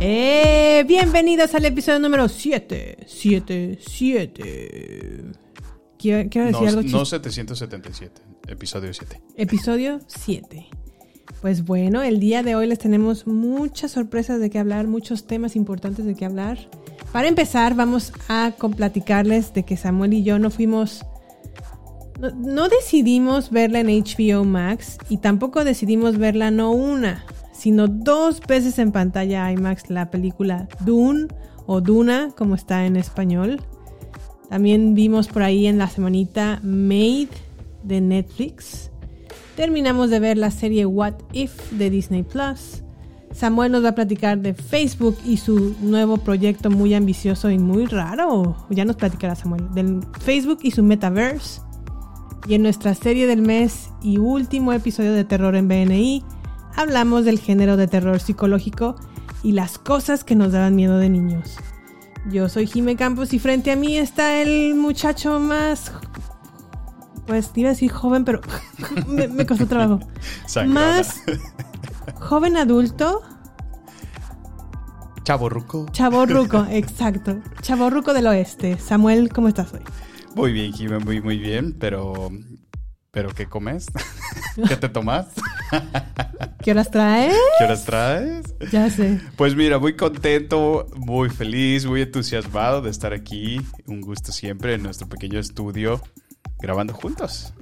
Eh, bienvenidos al episodio número 7. 7, 7. Quiero, quiero decir No, algo no chistoso. 777, episodio 7. Episodio 7. Pues bueno, el día de hoy les tenemos muchas sorpresas de qué hablar, muchos temas importantes de qué hablar. Para empezar, vamos a platicarles de que Samuel y yo no fuimos. No, no decidimos verla en HBO Max y tampoco decidimos verla no una, sino dos veces en pantalla IMAX la película Dune o Duna, como está en español. También vimos por ahí en la semanita Made de Netflix. Terminamos de ver la serie What If de Disney Plus. Samuel nos va a platicar de Facebook y su nuevo proyecto muy ambicioso y muy raro. Ya nos platicará Samuel. Del Facebook y su metaverse. Y en nuestra serie del mes y último episodio de Terror en BNI, hablamos del género de terror psicológico y las cosas que nos daban miedo de niños. Yo soy Jime Campos y frente a mí está el muchacho más. Pues iba a decir joven, pero me, me costó trabajo. Más joven adulto, Chavo Ruco. chaborruco, exacto. Chaborruco del oeste. Samuel, ¿cómo estás hoy? Muy bien, Jimmy, muy, muy bien, pero... ¿Pero qué comes? ¿Qué te tomas? ¿Qué horas traes? ¿Qué horas traes? Ya sé. Pues mira, muy contento, muy feliz, muy entusiasmado de estar aquí. Un gusto siempre en nuestro pequeño estudio grabando juntos.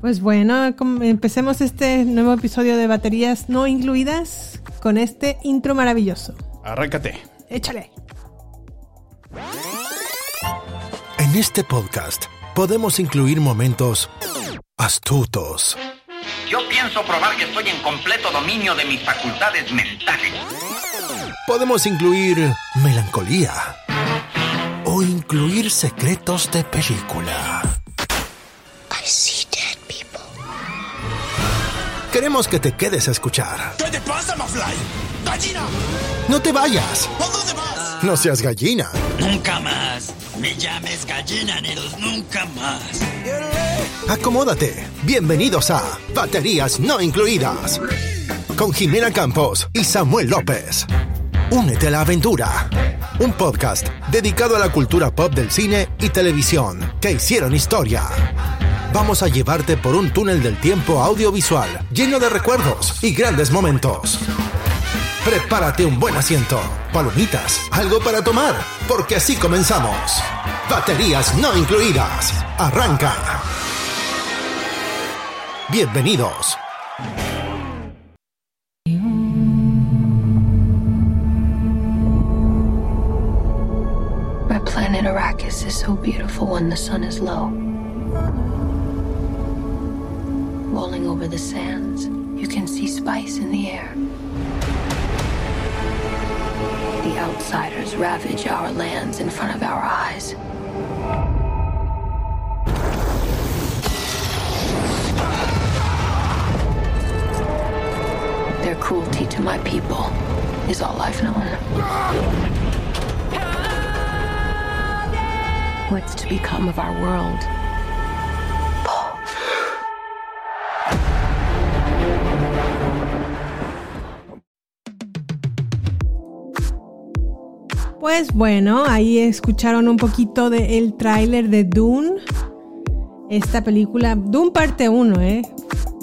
Pues bueno, empecemos este nuevo episodio de baterías no incluidas con este intro maravilloso. Arráncate. Échale. En este podcast podemos incluir momentos astutos, Yo pienso probar que estoy en completo dominio de mis facultades mentales. podemos incluir melancolía o incluir secretos de película. I see dead people. Queremos que te quedes a escuchar. ¿Qué te pasa, Mafly? ¡Gallina! No te vayas, ¿A dónde vas? no seas gallina. Nunca más. Me llames gallina, Neros, nunca más. Acomódate. Bienvenidos a Baterías No Incluidas. Con Jimena Campos y Samuel López. Únete a la aventura. Un podcast dedicado a la cultura pop del cine y televisión que hicieron historia. Vamos a llevarte por un túnel del tiempo audiovisual lleno de recuerdos y grandes momentos. Prepárate un buen asiento, palomitas, algo para tomar, porque así comenzamos. Baterías no incluidas. Arranca. Bienvenidos. My planet Arrakis is so beautiful when the sun is low. Rolling over the sands, you can see spice in the air. The outsiders ravage our lands in front of our eyes. Their cruelty to my people is all I've known. What's to become of our world? Pues bueno, ahí escucharon un poquito del tráiler de Dune. Esta película, Dune parte 1, ¿eh?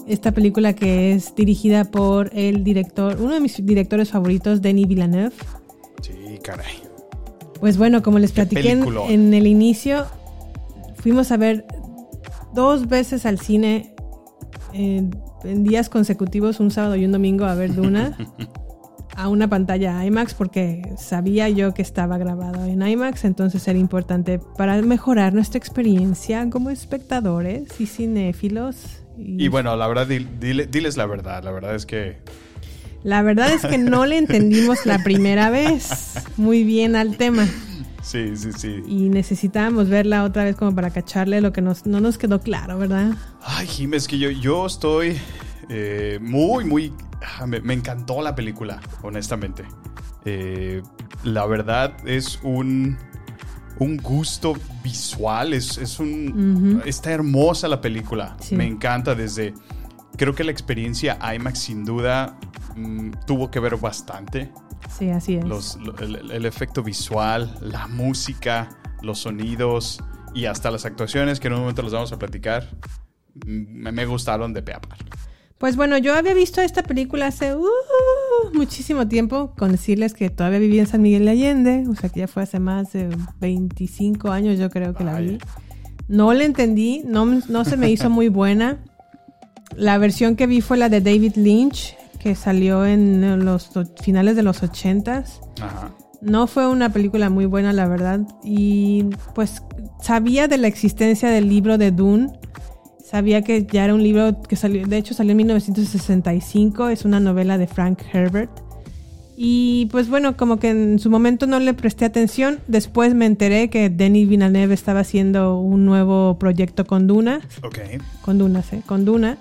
Esta película que es dirigida por el director, uno de mis directores favoritos, Denis Villeneuve. Sí, caray. Pues bueno, como les platiqué en, el inicio, fuimos a ver dos veces al cine en, en días consecutivos, un sábado y un domingo, a ver Duna. a una pantalla IMAX porque sabía yo que estaba grabado en IMAX, entonces era importante para mejorar nuestra experiencia como espectadores y cinéfilos. Y bueno, la verdad, dil- dile- diles la verdad. La verdad es que La verdad es que no le entendimos la primera vez muy bien al tema sí, sí, sí. y necesitábamos verla otra vez como para cacharle lo que nos, no nos quedó claro, ¿verdad? Ay, Jim, es que yo, yo estoy eh, muy, muy... ah, Me, me encantó la película, honestamente. Eh, la verdad es un, un gusto visual, es, es un... Está hermosa la película, Sí. me encanta desde... Creo que la experiencia IMAX sin duda mm, tuvo que ver bastante. Sí, así es. Los- lo- el, el efecto visual, la música, los sonidos y hasta las actuaciones que en un momento los vamos a platicar. mm, Me, me gustaron de pe a par. Pues bueno, yo había visto esta película hace uh, muchísimo tiempo, con decirles que todavía vivía en San Miguel de Allende, o sea que ya fue hace más de 25 años yo creo que la vi. No la entendí, no, no se me hizo muy buena. La versión que vi fue la de David Lynch, que salió en los finales de los 80s. Ajá. No fue una película muy buena, la verdad. Y pues sabía de la existencia del libro de Dune. Sabía que ya era un libro que salió, de hecho salió en 1965, es una novela de Frank Herbert. Y pues bueno, como que en su momento no le presté atención. Después me enteré que Denis Villeneuve estaba haciendo un nuevo proyecto con Duna, Ok. con Duna, ¿sí? Con Duna.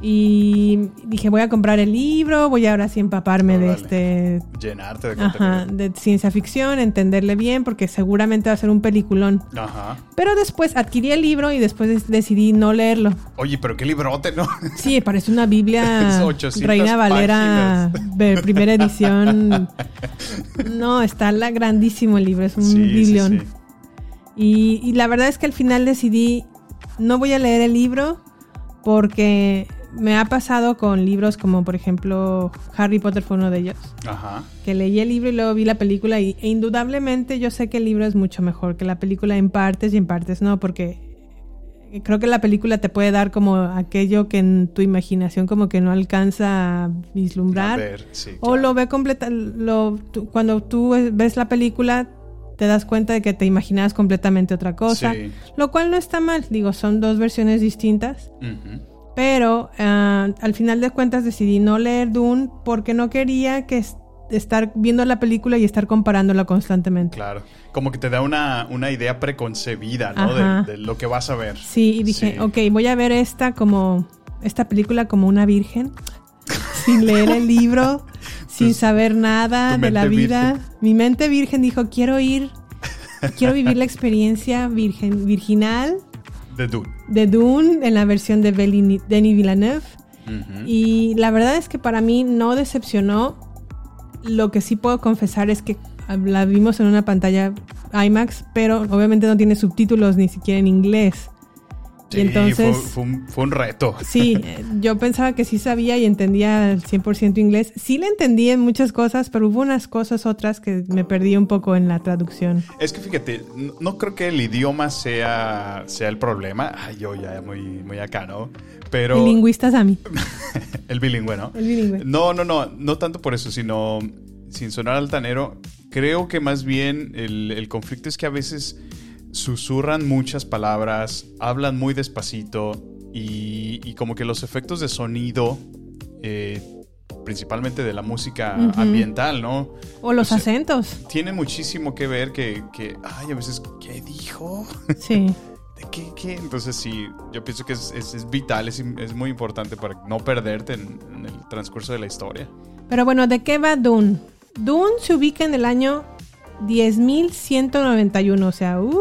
Y dije, voy a comprar el libro, voy ahora sí empaparme de este Llenarte de Ajá, de ciencia ficción, entenderle bien, porque seguramente va a ser un peliculón. Ajá. Pero después adquirí el libro y después des- decidí no leerlo. Oye, pero qué librote, ¿no? Sí, parece una Biblia Es 800 Reina Valera de primera edición. No, está la grandísimo el libro, es un Sí, sí, biblión. sí. Y, y la verdad es que al final decidí, no voy a leer el libro porque me ha pasado con libros como por ejemplo Harry Potter fue uno de ellos Ajá. que leí el libro y luego vi la película y, e indudablemente yo sé que el libro es mucho mejor que la película en partes y en partes no, porque creo que la película te puede dar como aquello que en tu imaginación como que no alcanza a vislumbrar A ver, sí, o lo ve completa lo tú- cuando tú ves la película te das cuenta de que te imaginabas completamente otra cosa, Sí. lo cual no está mal, digo, son dos versiones distintas. Pero ah, al final de cuentas decidí no leer Dune porque no quería que es- estar viendo la película y estar comparándola constantemente. Claro. Como que te da una, una idea preconcebida, ¿no? De, de lo que vas a ver. Sí, y dije, Sí. ok, voy a ver esta como esta película como una virgen, sin leer el libro, sin saber nada de la vida. virgen. Mi mente virgen dijo, quiero ir, quiero vivir la experiencia virgen, virginal De Dune. de Dune en la versión de Denis Villeneuve. Y la verdad es que para mí no decepcionó. Lo que sí puedo confesar es que la vimos en una pantalla IMAX, pero obviamente no tiene subtítulos ni siquiera en inglés. Sí, y entonces, fue, fue un, fue un reto. sí, yo pensaba que sí sabía y entendía al 100% inglés. Sí le entendí en muchas cosas, pero hubo unas cosas otras que me perdí un poco en la traducción. Es que fíjate, no, no creo que el idioma sea, sea el problema. Ay, yo ya muy, muy acá, ¿no? Pero El lingüista Sammy. el bilingüe, ¿no? El bilingüe. No, no, no, no tanto por eso, sino sin sonar altanero. Creo que más bien el, el conflicto es que a veces susurran muchas palabras, hablan muy despacito y, y como que los efectos de sonido, eh, principalmente de la música ambiental, ¿no? O los O sea, acentos. Tiene muchísimo que ver que, que, ay, a veces, ¿qué dijo? Sí. ¿De qué, qué? Entonces sí, yo pienso que es, es- es vital, es, es muy importante para no perderte en, en el transcurso de la historia. Pero bueno, ¿de qué va Dune? Dune se ubica en el año 10.191, o sea, uff,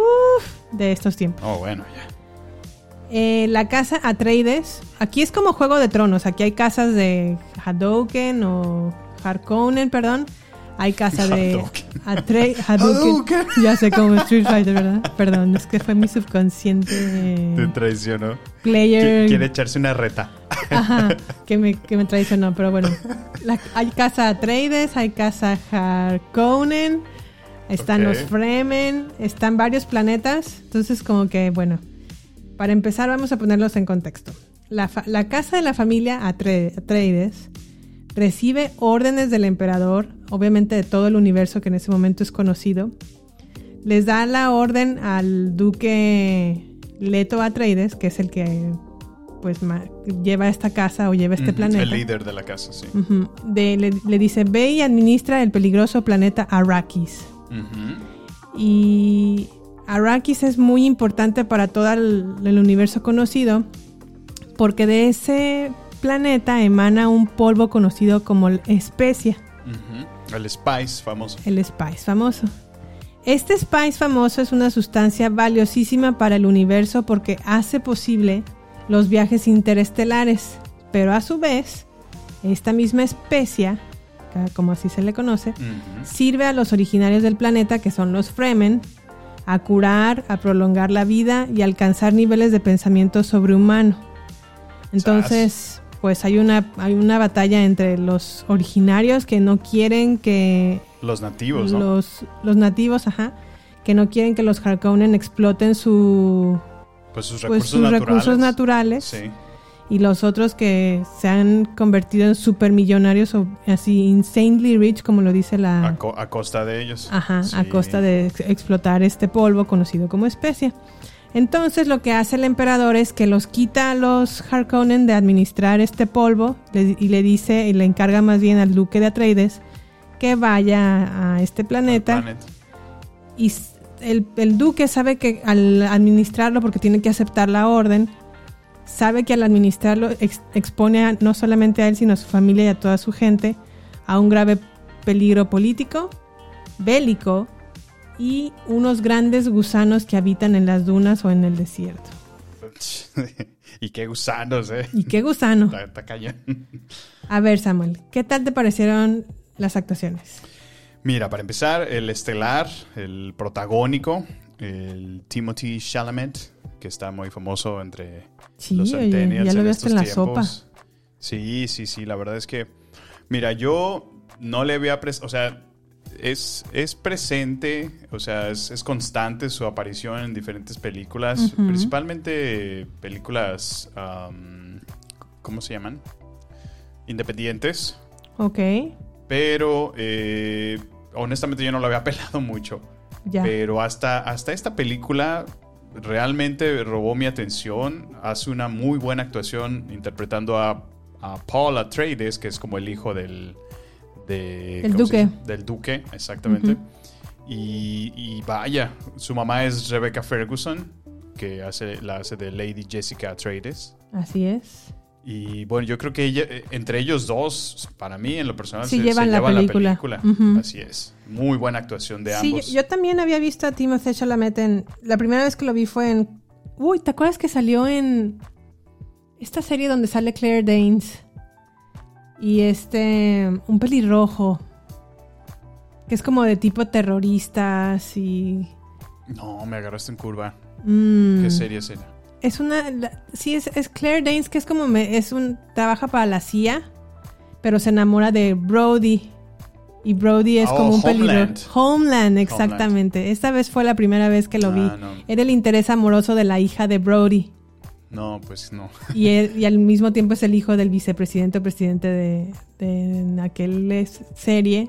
de estos tiempos. Oh, bueno, ya. Eh, la casa Atreides, aquí es como Juego de Tronos, aquí hay casas de Hadouken o Harkonnen, perdón. Hay casa de Hadouken. Atrei Hadouken. Ya sé como Street Fighter, ¿verdad? Perdón, es que fue mi subconsciente Te traicionó. player. Qui- Quiere echarse una reta. Ajá, que me, que me traicionó, pero bueno. La- hay casa Atreides, hay casa Harkonnen, están los Fremen, están varios planetas. Entonces, como que, bueno, para empezar, vamos a ponerlos en contexto. La, la casa de la familia Atre- Atreides recibe órdenes del emperador, obviamente de todo el universo que en ese momento es conocido. Les da la orden al duque Leto Atreides, que es el que pues lleva esta casa o lleva este Ujú, planeta. El líder de la casa, sí. De- le, le dice, ve y administra el peligroso planeta Arrakis. Y Arrakis es muy importante para todo el, el universo conocido porque de ese planeta emana un polvo conocido como especia. El Spice famoso. el spice famoso. Este spice famoso es una sustancia valiosísima para el universo porque hace posible los viajes interestelares, pero a su vez, esta misma especia como así se le conoce, sirve a los originarios del planeta, que son los Fremen, a curar, a prolongar la vida y alcanzar niveles de pensamiento sobrehumano. Entonces, pues hay una, hay una batalla entre los originarios que no quieren que Los nativos, ¿no? los, los nativos, ajá, que no quieren que los Harkonnen exploten su, Pues sus pues, recursos sus naturales. recursos naturales Sí. Y los otros que se han convertido en supermillonarios o así insanely rich, como lo dice la... A, co- a costa de ellos. Ajá, a costa de ex- explotar este polvo conocido como especia. Entonces lo que hace el emperador es que los quita a los Harkonnen de administrar este polvo le- y le dice y le encarga más bien al duque de Atreides que vaya a este planeta Planet. y el, el duque sabe que al administrarlo, porque tiene que aceptar la orden, sabe que al administrarlo ex- expone a- no solamente a él, sino a su familia y a toda su gente a un grave peligro político, bélico y unos grandes gusanos que habitan en las dunas o en el desierto. y qué gusanos, ¿eh? Y qué gusano. Está, está cañón. A ver, Samuel, ¿qué tal te parecieron las actuaciones? Mira, para empezar, el estelar, el protagónico, el Timothy Chalamet, que está muy famoso entre Sí, los centennials ya lo en estos en la tiempos. Sí, sí, sí, la verdad es que, mira, yo no le había prestado, o sea, es, es presente, o sea, es, es constante su aparición en diferentes películas, principalmente películas, ¿cómo se llaman? Independientes. Ok, Pero eh, honestamente yo no lo había pelado mucho. ya. Pero hasta, hasta esta película realmente robó mi atención. Hace una muy buena actuación interpretando a, a Paul Atreides, que es como el hijo del... de- El ¿cómo se duque. Del duque, exactamente. y, y vaya, su mamá es Rebecca Ferguson, que hace, la hace de Lady Jessica Atreides. Así es. Y bueno, yo creo que ella- eh, entre ellos dos, para mí en lo personal, Sí se, llevan se la llevan película. la película. Ujú. Así es. Muy buena actuación de Sí, yo, ambos. yo también había visto a Timothée Chalamet en... La primera vez que lo vi fue en... Uy, ¿te acuerdas que salió en... Esta serie donde sale Claire Danes? Y este... Un pelirrojo. Que es como de tipo terroristas y... No, me agarraste en curva. mm, ¿Qué serie es ella? Es una... la- sí, es, es Claire Danes, que es como... me- es un... Trabaja para la CIA, pero se enamora de Brody. Y Brody es Oh, como un Homeland. pelirrojo. Homeland, exactamente. Esta vez fue la primera vez que lo vi. Ah, no. Era el interés amoroso de la hija de Brody. No, pues no. Y, él- y al mismo tiempo es el hijo del vicepresidente o presidente de, de en aquel serie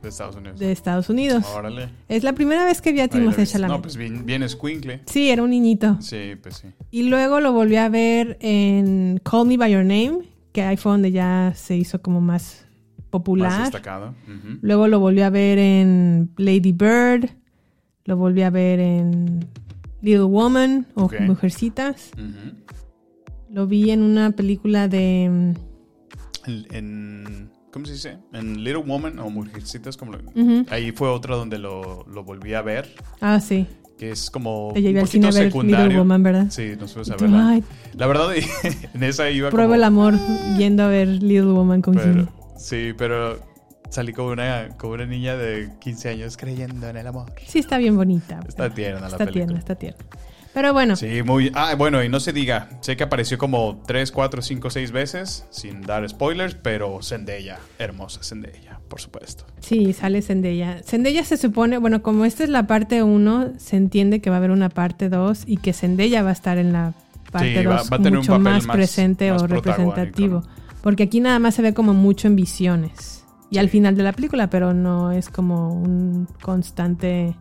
De Estados Unidos. de Estados Unidos. Órale. Es la primera vez que vi a Timothée. Chalamet. No, pues bien, bien escuincle. Sí, era un niñito. Sí, pues sí. Y luego lo volví a ver en Call Me By Your Name, que ahí fue donde ya se hizo como más popular. Más destacado. Ujú. Luego lo volví a ver en Lady Bird. Lo volví a ver en Little Woman o. Mujercitas. Lo vi en una película de... mm, En, en- ¿Cómo se dice? En Little Woman o Mujercitas. Como lo-. Ahí fue otra donde lo, lo volví a ver. Ah, sí. Que es como Te un al cine poquito a ver secundario. Little Woman, ¿verdad? Sí, nos fuimos a verla. ay, La verdad, en esa iba prueba como... el amor yendo a ver Little Woman con pero- Jimmy. Sí, pero salí como una, como una niña de 15 años creyendo en el amor. Sí, está bien bonita. Está tierna la Está película. tierna, está tierna. Pero bueno, Sí, muy... Ah, bueno, y no se diga. Sé que apareció como 3, 4, 5, 6 veces, sin dar spoilers, pero Zendaya, hermosa Zendaya, por supuesto. sí, sale Zendaya. Zendaya se supone, bueno, como esta es la parte 1, se entiende que va a haber una parte 2 y que Zendaya va a estar en la parte Sí, va- 2 va a tener un mucho papel más, más- presente más o representativo. Porque aquí nada más se ve como mucho en visiones. Y al final de la película, pero no es como un constante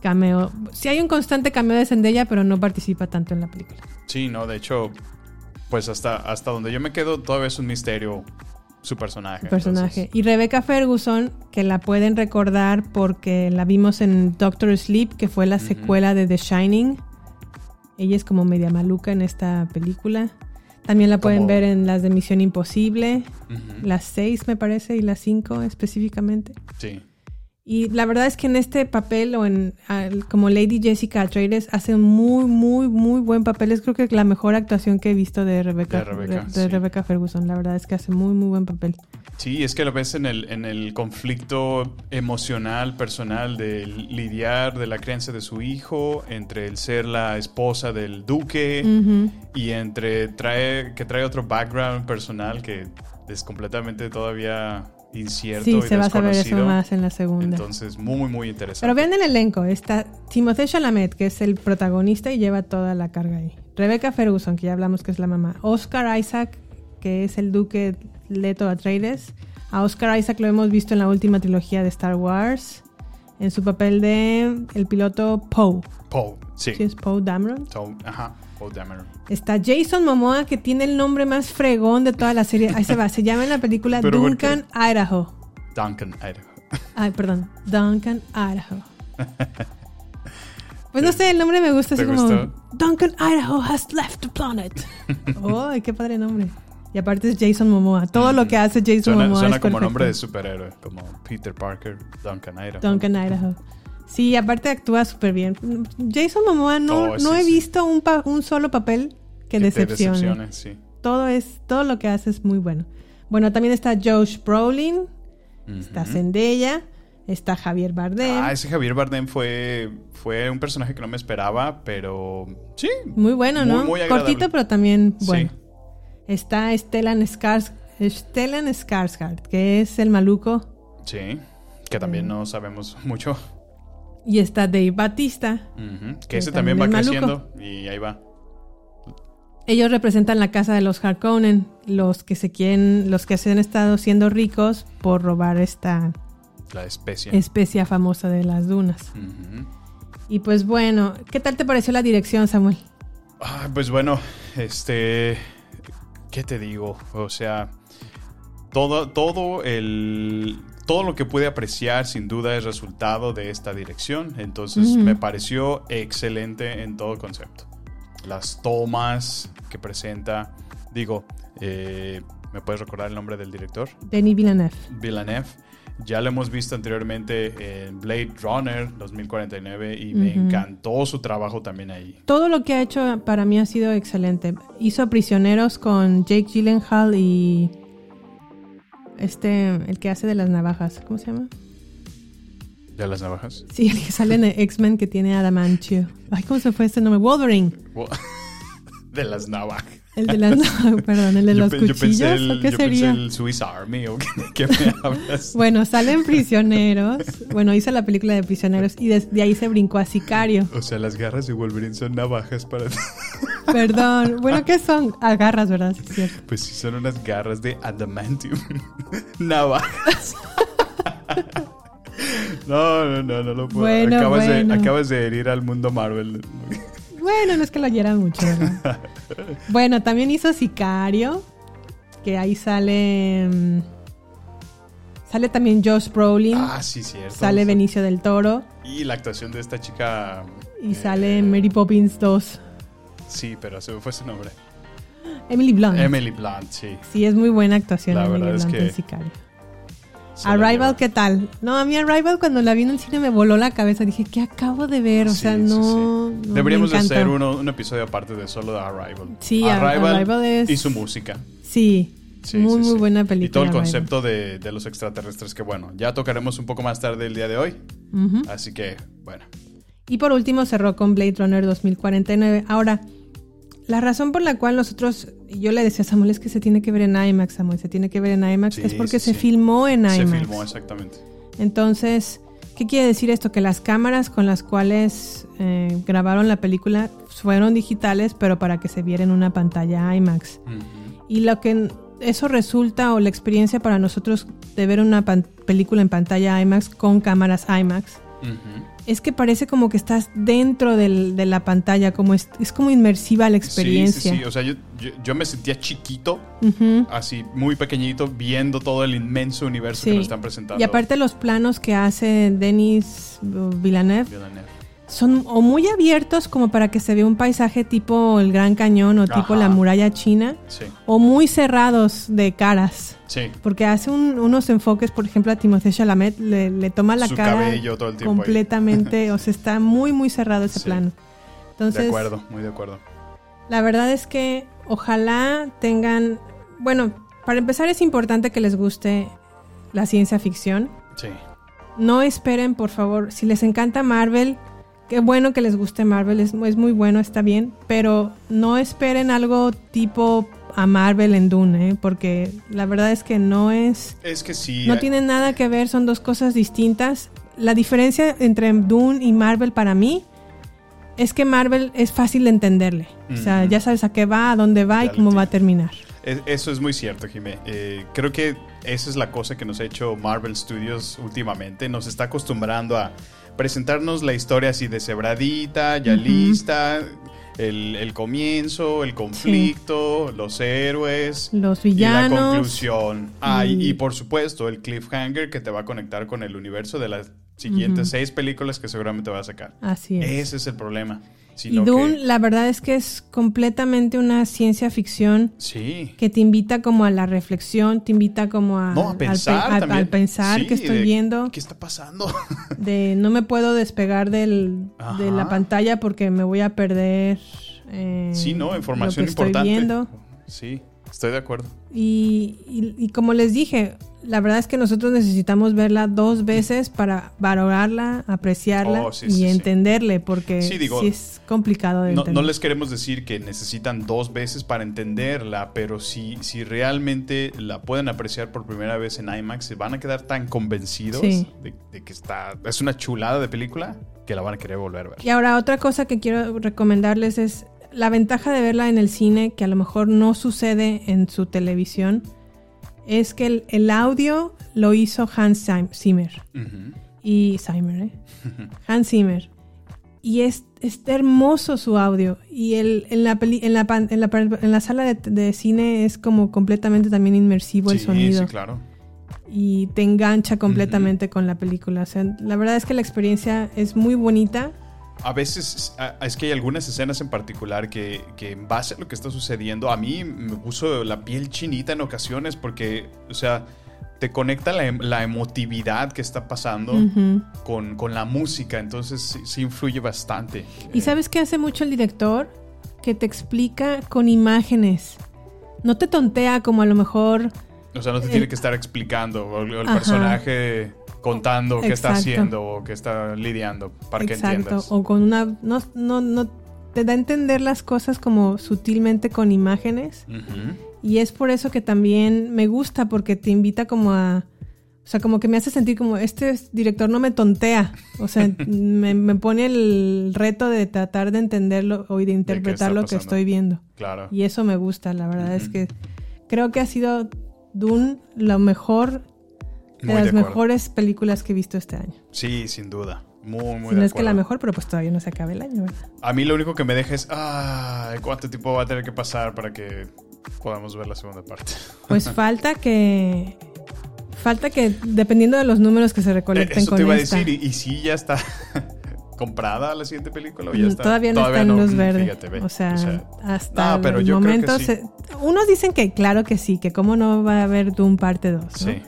cameo. Sí hay un constante cameo de Zendaya, pero no participa tanto en la película. Sí, no, de hecho, pues hasta, hasta donde yo me quedo todavía es un misterio su personaje. el personaje. entonces- Y Rebecca Ferguson, que la pueden recordar porque la vimos en Doctor Sleep, que fue la secuela de The Shining. Ella es como media maluca en esta película. También la pueden Como- ver en las de Misión Imposible, las seis me parece, y las cinco específicamente. Sí. Y la verdad es que en este papel, o en como Lady Jessica Atreides, hace muy, muy, muy buen papel. Es creo que la mejor actuación que he visto de Rebecca, De Rebecca, de sí. Rebecca Ferguson. La verdad es que hace muy, muy buen papel. Sí, es que lo ves en el, en el conflicto emocional, personal, de lidiar de la crianza de su hijo, entre el ser la esposa del duque y entre trae, que trae otro background personal que es completamente todavía incierto Sí, y se va a saber eso más en la segunda. Entonces, muy, muy interesante. Pero vean el elenco. Está Timothée Chalamet, que es el protagonista y lleva toda la carga ahí. Rebecca Ferguson, que ya hablamos que es la mamá. Oscar Isaac, que es el duque Leto Atreides. A Oscar Isaac lo hemos visto en la última trilogía de Star Wars. En su papel de el piloto Poe. Poe, sí. Sí, es Poe Dameron. So, ajá, Poe Dameron. Está Jason Momoa, que tiene el nombre más fregón de toda la serie. Ahí se va. Se llama en la película. Duncan, Idaho. Duncan, Idaho. Ay, perdón. Duncan, Idaho. Pues no sé, el nombre me gusta ¿Te así como? Duncan, Idaho has left the planet. ¡Ay, qué padre nombre! Y aparte es Jason Momoa. Todo lo que hace Jason Suena, Momoa suena es como perfecto. nombre de superhéroe, como Peter Parker, Duncan Idaho. Duncan, Idaho. Sí, aparte actúa súper bien. Jason Momoa no, Oh, no sí, he sí. visto un, pa- un solo papel que, Que te decepcione. decepcione, sí. Todo es todo lo que hace es muy bueno. Bueno, también está Josh Brolin, está Zendaya, está Javier Bardem. Ah, ese Javier Bardem fue, fue un personaje que no me esperaba, pero sí. Muy bueno, ¿no? Muy, muy agradable. Cortito, pero también Sí. Está Stellan, Skars Stellan Skarsgård, que es el maluco. Sí, que también no sabemos mucho. Y está Dave Batista. Que Que ese también va también creciendo y ahí va. Ellos representan la casa de los Harkonnen, los que se quieren, los que se han estado siendo ricos por robar esta La especie. especia famosa de las dunas. Y pues bueno, ¿qué tal te pareció la dirección, Samuel? Ah, pues bueno, este. ¿Qué te digo? O sea, todo, todo el. Todo lo que pude apreciar, sin duda, es resultado de esta dirección. Entonces, me pareció excelente en todo concepto. Las tomas que presenta. Digo, eh, ¿me puedes recordar el nombre del director? Denis Villeneuve. Villeneuve. Ya lo hemos visto anteriormente en Blade Runner 2049 y me encantó su trabajo también ahí. Todo lo que ha hecho para mí ha sido excelente. Hizo Prisioneros con Jake Gyllenhaal y este, el que hace de las navajas, ¿cómo se llama? ¿De las navajas? Sí, el que sale en X-Men que tiene Adamantio. Ay, ¿cómo se fue este nombre? Wolverine. De las navajas. El de las, perdón, el de los yo cuchillos, pensé el, ¿o qué yo pensé sería? el Swiss Army o qué, qué me hablas. Bueno, salen prisioneros. Bueno, hizo la película de prisioneros y desde ahí se brincó a Sicario. O sea, las garras de Wolverine son navajas para... Perdón. Bueno, ¿qué son? Agarras, ¿verdad? Sí, es cierto. Pues sí, son unas garras de adamantium. navajas. No, no, no, no lo puedo. Bueno, acabas, bueno. De, acabas de herir al mundo Marvel. Bueno, no es que lo hieran mucho, ¿verdad? Bueno, también hizo Sicario, que ahí sale... mm, Sale también Josh Brolin, Ah, sí, cierto. sale Benicio del Toro Y la actuación de esta chica. y eh, sale Mary Poppins 2. Sí, pero se me fue su nombre. Emily Blunt. Emily Blunt, sí. Sí, es muy buena actuación La Emily verdad es que en Sicario. Arrival. ¿qué tal? No, a mí Arrival cuando la vi en el cine me voló la cabeza. Dije, ¿qué acabo de ver? O sea, sí, no... sí. no, Deberíamos de hacer uno- un episodio aparte de solo de Arrival. Sí, Arrival es- Y su música. Sí, muy, muy buena película. Y todo el Arrival. concepto de, de los extraterrestres, que bueno, ya tocaremos un poco más tarde el día de hoy. Así que, bueno. Y por último cerró con Blade Runner 2049. Ahora, la razón por la cual nosotros, yo le decía a Samuel, es que se tiene que ver en IMAX, Samuel, se tiene que ver en IMAX, Sí, es porque sí, se filmó en IMAX. Se filmó exactamente. Entonces, ¿qué quiere decir esto? Que las cámaras con las cuales eh, grabaron la película fueron digitales, pero para que se viera en una pantalla IMAX. Y lo que eso resulta, o la experiencia para nosotros de ver una película en pantalla IMAX con cámaras IMAX. Es que parece como que estás dentro del- de la pantalla, como es, es como inmersiva la experiencia. Sí, sí, sí. O sea, yo, yo, yo me sentía chiquito, así muy pequeñito, viendo todo el inmenso universo que nos están presentando. Y aparte los planos que hace Denis Villeneuve Villeneuve. son o muy abiertos como para que se vea un paisaje tipo el Gran Cañón o tipo la muralla china, Sí, o muy cerrados de caras. Sí. Porque hace un- unos enfoques, por ejemplo, a Timothée Chalamet le, le toma la Su cara cabello todo el tiempo ahí. completamente, o sea, está muy, muy cerrado ese Sí. plano. Entonces, de acuerdo, muy de acuerdo. la verdad es que ojalá tengan, bueno, para empezar es importante que les guste la ciencia ficción. Sí. No esperen, por favor, si les encanta Marvel, qué bueno que les guste Marvel, es, es muy bueno, está bien, pero no esperen algo tipo a Marvel en Dune, ¿eh? porque la verdad es que no es... Es que sí. No eh, tienen nada que ver, son dos cosas distintas. La diferencia entre Dune y Marvel para mí es que Marvel es fácil de entenderle. O sea, ya sabes a qué va, a dónde va y cómo va a terminar. es- Eso es muy cierto, Jimé. Eh, creo que esa es la cosa que nos ha hecho Marvel Studios últimamente. Nos está acostumbrando a presentarnos la historia así de cebradita, ya lista, el, el comienzo, el conflicto, los héroes. Los Y la villanos. conclusión. Ah, y, Y- y por supuesto, el cliffhanger que te va a conectar con el universo de las siguientes seis películas que seguramente va a sacar. Así es. Ese es el problema. Y Dune, que- la verdad es que es completamente una ciencia ficción sí. que te invita como a la reflexión, te invita como a, No, a al pe- pensar al- pensar Sí, que estoy de- viendo, ¿Qué está pasando? de no me puedo despegar del, de la pantalla porque me voy a perder. eh, sí, no, información lo que estoy importante. viendo. Sí, estoy de acuerdo. Y, y- y como les dije, la verdad es que nosotros necesitamos verla dos veces para valorarla, apreciarla Oh, sí, y sí, entenderle, porque Sí, digo, es complicado de No, entender. no les queremos decir que necesitan dos veces para entenderla, pero si, si realmente la pueden apreciar por primera vez en IMAX, se van a quedar tan convencidos de, de que está, es una chulada de película que la van a querer volver a ver. Y ahora otra cosa que quiero recomendarles es la ventaja de verla en el cine, que a lo mejor no sucede en su televisión, es que el, el audio lo hizo Hans Zim- Zimmer. Y Zimmer, ¿eh? Hans Zimmer. Y es, es hermoso su audio. Y el, en, la peli- en, la, pan- en, la, en la sala de, de cine es como completamente también inmersivo el sonido. sí, claro. Y te engancha completamente con la película. O sea, la verdad es que la experiencia es muy bonita. A veces es que hay algunas escenas en particular que, que en base a lo que está sucediendo, a mí me puso la piel chinita en ocasiones porque, o sea, te conecta la, em- la emotividad que está pasando con, con la música, entonces sí, sí influye bastante. ¿Y Eh, sabes qué hace mucho el director? Que te explica con imágenes. No te tontea como a lo mejor... O sea, no te tiene que estar explicando el, el personaje contando qué está Exacto. haciendo o qué está lidiando para que Exacto. entiendas. O con una... No, no, no... Te da a entender las cosas como sutilmente con imágenes. Y es por eso que también me gusta, porque te invita como a... O sea, como que me hace sentir como, este director no me tontea. O sea, me, me pone el reto de tratar de entenderlo o de interpretar lo que estoy viendo. Claro. Y eso me gusta, la verdad es que creo que ha sido Dune lo mejor de las de mejores películas que he visto este año. Sí, sin duda. Muy, muy si no es que la mejor, pero pues todavía no se acaba el año, ¿verdad? A mí lo único que me deja es, ah, ¿cuánto tiempo va a tener que pasar para que podamos ver la segunda parte? Pues falta que falta que dependiendo de los números que se recolecten Eso con te iba a decir, y, y si ya está comprada la siguiente película o ya está. Todavía no está en luz mm, verde. fíjate, ve. o, sea, hasta no, pero el yo creo que momento. sí. se- unos dicen que claro que sí, que cómo no va a haber Doom parte 2. ¿no? Sí.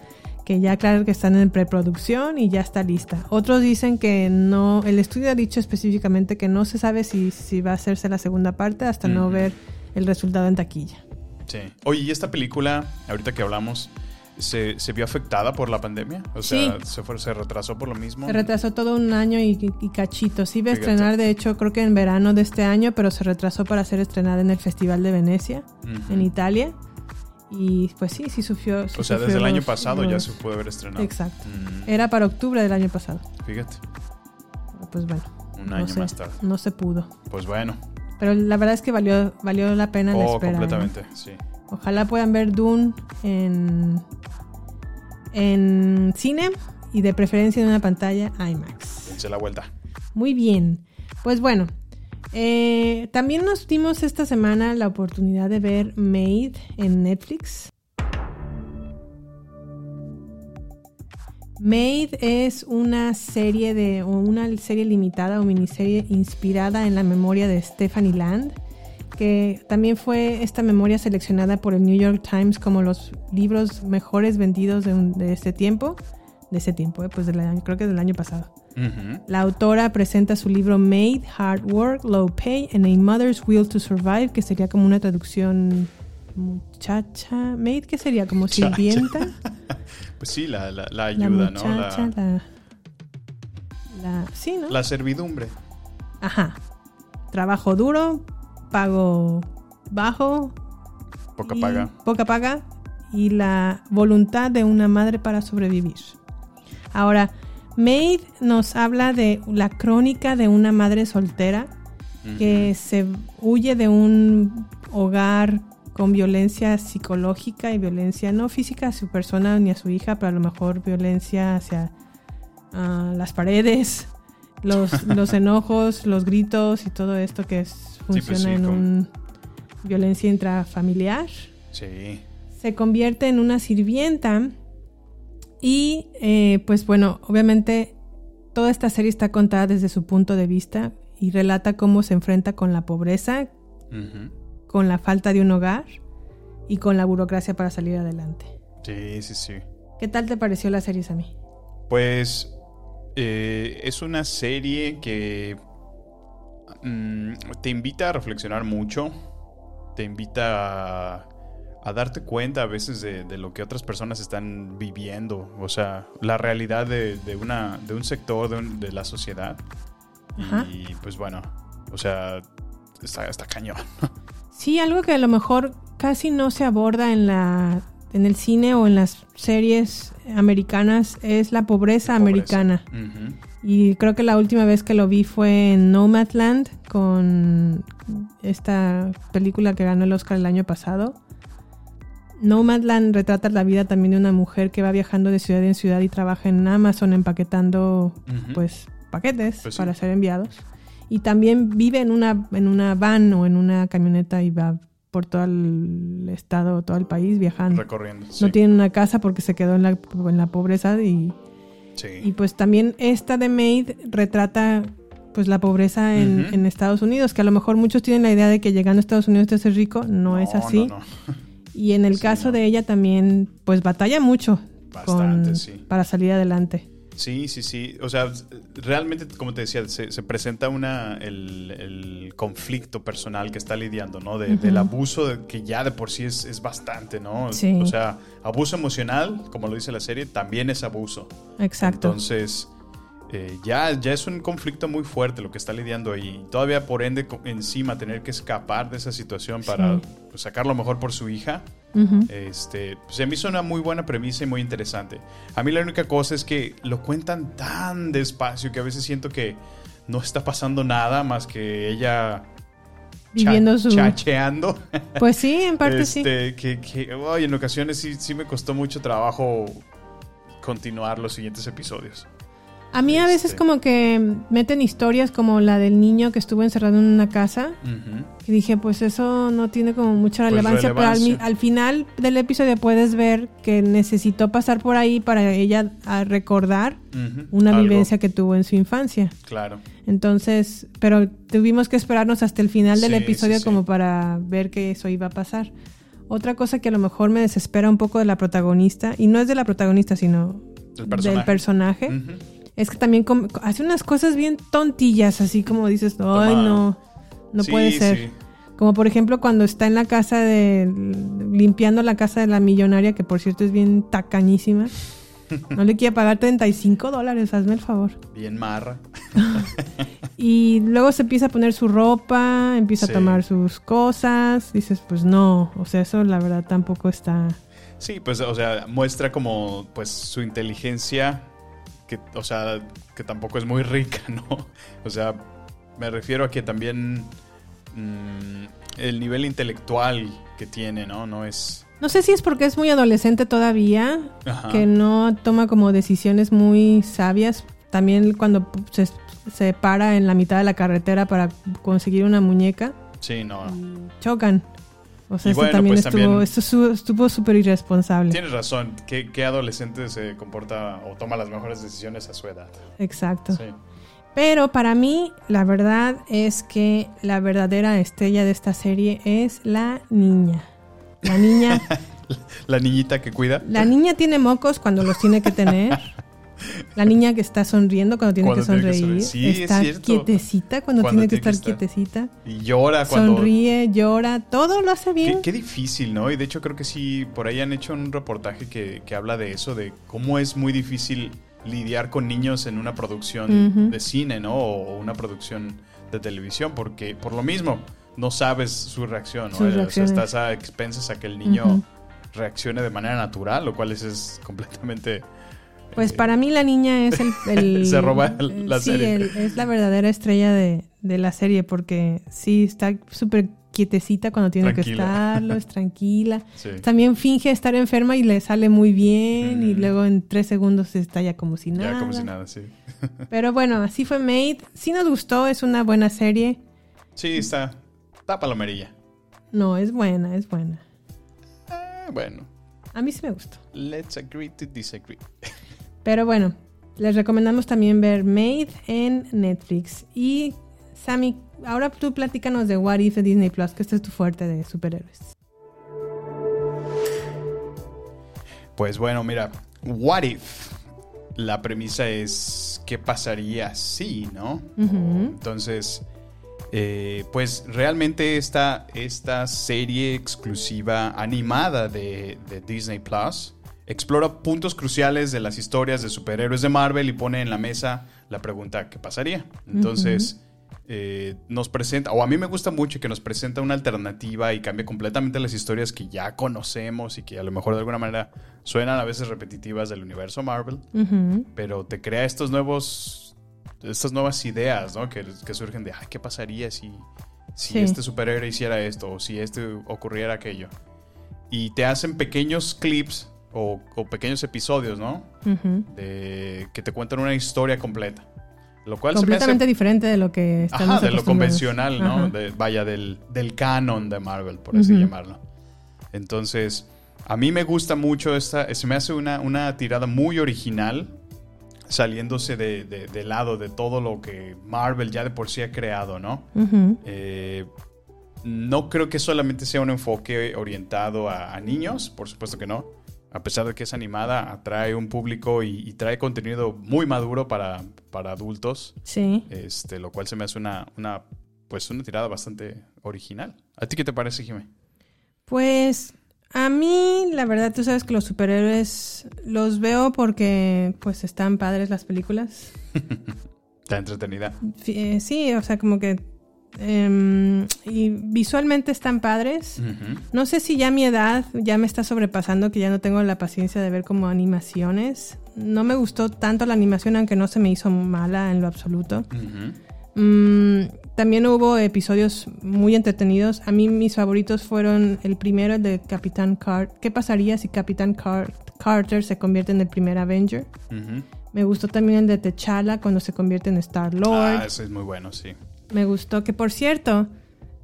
Que ya claro que están en preproducción y ya está lista. Otros dicen que no, el estudio ha dicho específicamente que no se sabe si, si va a hacerse la segunda parte hasta no ver el resultado en taquilla. Sí. Oye, ¿y esta película, ahorita que hablamos, se, se vio afectada por la pandemia? O sea, se, fue, se retrasó por lo mismo. Se retrasó todo un año y, y cachito. Sí iba a estrenar, de hecho, creo que en verano de este año, pero se retrasó para ser estrenada en el Festival de Venecia, en Italia. Y pues sí, sí sufrió. sí O sea, sufrió desde el año los- pasado ya se puede haber estrenado. Exacto. Mm, Era para octubre del año pasado. Fíjate, Pues bueno. un no año se- más tarde. No se pudo. Pues bueno. Pero la verdad es que valió, valió la pena la Oh, espera. ¿eh? completamente, sí. Ojalá puedan ver Dune en, en cine y de preferencia en una pantalla IMAX. Dense la vuelta. Muy bien. Pues bueno, eh, también nos dimos esta semana la oportunidad de ver Made en Netflix. Made es una serie de o una serie limitada o miniserie inspirada en la memoria de Stephanie Land, que también fue esta memoria seleccionada por el New York Times como los libros mejores vendidos de, un- este tiempo, de ese tiempo, eh, pues del año- creo que del año pasado. La autora presenta su libro Made, Hard Work, Low Pay and a Mother's Will to Survive, que sería como una traducción muchacha. Maid, ¿qué sería? ¿Como sirvienta? Pues sí, la, la, la La ayuda, ¿no? muchacha, La, la, la- Sí, ¿no? la servidumbre. Ajá. Trabajo duro, pago bajo. Poca paga. Poca paga. Y la voluntad de una madre para sobrevivir. Ahora, Maid nos habla de la crónica de una madre soltera que se huye de un hogar con violencia psicológica y violencia no física a su persona ni a su hija, pero a lo mejor violencia hacia ah, las paredes, los, los enojos, los gritos y todo esto que es- pues funciona sí, en un violencia intrafamiliar Sí. se convierte en una sirvienta y eh, pues bueno, obviamente toda esta serie está contada desde su punto de vista y relata cómo se enfrenta con la pobreza, con la falta de un hogar y con la burocracia para salir adelante. Sí, sí, sí. ¿Qué tal te pareció la serie, Sammy? Pues eh, es una serie que mm, te invita a reflexionar mucho, te invita a, a darte cuenta a veces de, de lo que otras personas están viviendo, o sea, la realidad de, de una, de un sector de, un- de la sociedad. Ajá. Y pues bueno, o sea, está, está cañón. Sí, algo que a lo mejor casi no se aborda en la en el cine o en las series americanas es la pobreza americana. Y creo que la última vez que lo vi fue en Nomadland con esta película que ganó el Oscar el año pasado. Nomadland retrata la vida también de una mujer que va viajando de ciudad en ciudad y trabaja en Amazon empaquetando pues paquetes Pues sí. para ser enviados. Y también vive en una, en una van o en una camioneta y va por todo el estado, todo el país viajando. Recorriendo. sí. No tiene una casa porque se quedó en la, en la pobreza y Sí. y pues también esta de Maid retrata pues la pobreza en, Estados Unidos, que a lo mejor muchos tienen la idea de que llegando a Estados Unidos te haces rico, no, es así. no, no. Y en el Sí, caso no. de ella también pues batalla mucho Bastante, con- sí. para salir adelante. Sí, sí, sí. O sea, realmente, como te decía, se, se presenta una, el, el conflicto personal que está lidiando, ¿no? De- Del abuso de- que ya de por sí es, es bastante, ¿no? Sí. O sea, abuso emocional, como lo dice la serie, también es abuso. Exacto. Entonces, eh, ya, ya es un conflicto muy fuerte lo que está lidiando ahí. Y todavía, por ende, encima tener que escapar de esa situación para Sí. pues, sacar lo mejor por su hija. Ujú. Este, se me hizo una muy buena premisa y muy interesante. A mí la única cosa es que lo cuentan tan despacio que a veces siento que no está pasando nada más que ella Viviendo su... chacheando. Pues sí, en parte sí. este, que, que, ay, en ocasiones sí, sí me costó mucho trabajo continuar los siguientes episodios. A mí a veces este- como que meten historias como la del niño que estuvo encerrado en una casa. Y dije, pues eso no tiene como mucha Pues relevancia, pero al, final del episodio puedes ver que necesitó pasar por ahí para ella a recordar una Algo, vivencia que tuvo en su infancia. Claro. Entonces, pero tuvimos que esperarnos hasta el final del Sí, episodio sí, sí. como para ver que eso iba a pasar. Otra cosa que a lo mejor me desespera un poco de la protagonista, y no es de la protagonista, sino personaje. del personaje. Es que también hace unas cosas bien tontillas, así como dices, ay no, no Sí, puede ser. sí. Como por ejemplo cuando está en la casa de... limpiando la casa de la millonaria, que por cierto es bien tacañísima. No le quiere pagar 35 dólares, hazme el favor. Bien marra. Y luego se empieza a poner su ropa, empieza Sí. a tomar sus cosas. Dices, pues no, o sea, eso la verdad tampoco está... Sí, pues, o sea, muestra como, pues, su inteligencia, que, o sea, que tampoco es muy rica, ¿no? O sea, me refiero a que también mm, el nivel intelectual que tiene, ¿no? No es... No sé si es porque es muy adolescente todavía, Ajá. que no toma como decisiones muy sabias. También cuando se, se para en la mitad de la carretera para conseguir una muñeca. Sí, no. chocan. O sea, Y eso bueno, también pues estuvo también- esto estuvo súper irresponsable. Tienes razón. ¿Qué, qué adolescente se comporta o toma las mejores decisiones a su edad? Exacto. Sí. Pero para mí, la verdad es que la verdadera estrella de esta serie es la niña. La niña, La niñita que cuida. la niña tiene mocos cuando los tiene que tener. La niña que está sonriendo cuando tiene Cuando que tiene que sonreír. sonreír. Sí, es está cierto. quietecita cuando, Cuando tiene que tiene que estar estar. quietecita. Y llora cuando... Sonríe, llora, todo lo hace bien. Qué, qué difícil, ¿no? Y de hecho creo que sí, por ahí han hecho un reportaje que, que habla de eso, de cómo es muy difícil lidiar con niños en una producción de cine, ¿no? O una producción de televisión, porque por lo mismo no sabes su reacción, ¿no? O sea, estás a expensas a que el niño reaccione de manera natural, lo cual es, es completamente... Pues para mí la niña es el... el- Se roba el- la sí, serie. el- es la verdadera estrella de, de la serie porque sí, está súper quietecita cuando tiene que estarlo, es tranquila. sí. También finge estar enferma y le sale muy bien y luego en tres segundos está ya como si nada. Ya como si nada, sí. Pero bueno, así fue Made. Sí nos gustó, es una buena serie. Sí, está... Está palomerilla. No, es buena, es buena. Eh, bueno, A mí sí me gustó. let's agree to disagree. Pero bueno, les recomendamos también ver Made en Netflix. Y Sammy, ahora tú platícanos de What If de Disney Plus, que este es tu fuerte de superhéroes. Pues bueno, mira, what if? La premisa es qué pasaría si, ¿no? Entonces, eh, pues realmente esta, esta serie exclusiva animada de, de Disney Plus explora puntos cruciales de las historias de superhéroes de Marvel y pone en la mesa la pregunta ¿qué pasaría? Entonces, eh, nos presenta, o a mí me gusta mucho que nos presenta una alternativa y cambia completamente las historias que ya conocemos y que a lo mejor de alguna manera suenan a veces repetitivas del universo Marvel pero te crea estos nuevos estas nuevas ideas ¿no? que, que surgen de ay, qué pasaría si, si Sí. este superhéroe hiciera esto o si este ocurriera aquello y te hacen pequeños clips o, o pequeños episodios ¿no? Ujú. de que te cuentan una historia completa lo cual se me hace Completamente diferente de lo que estamos Ajá, de lo convencional, ¿no? De- vaya, del, del canon de Marvel, por así llamarlo. Entonces, a mí me gusta mucho esta, se me hace una, una tirada muy original, saliéndose de, de- de lado de todo lo que Marvel ya de por sí ha creado, ¿no? Eh, no creo que solamente sea un enfoque orientado a, a niños, por supuesto que no. A pesar de que es animada, atrae un público y, y trae contenido muy maduro para, para adultos Sí. este, lo cual se me hace una, una, pues una tirada bastante original. ¿A ti qué te parece, Jimé? Pues a mí, la verdad, tú sabes que los superhéroes los veo porque pues están padres las películas. Está entretenida. Sí, o sea, como que... em, y visualmente están padres. No sé si ya mi edad ya me está sobrepasando, que ya no tengo la paciencia de ver como animaciones. No me gustó tanto la animación, aunque no se me hizo mala en lo absoluto. Mm, también hubo episodios muy entretenidos. A mí mis favoritos fueron el primero, el de Capitán Carter. ¿Qué pasaría si Capitán Car- Carter se convierte en el primer Avenger? Me gustó también el de T'Challa cuando se convierte en Star Lord. Ah, ese es muy bueno, sí. Me gustó que, por cierto,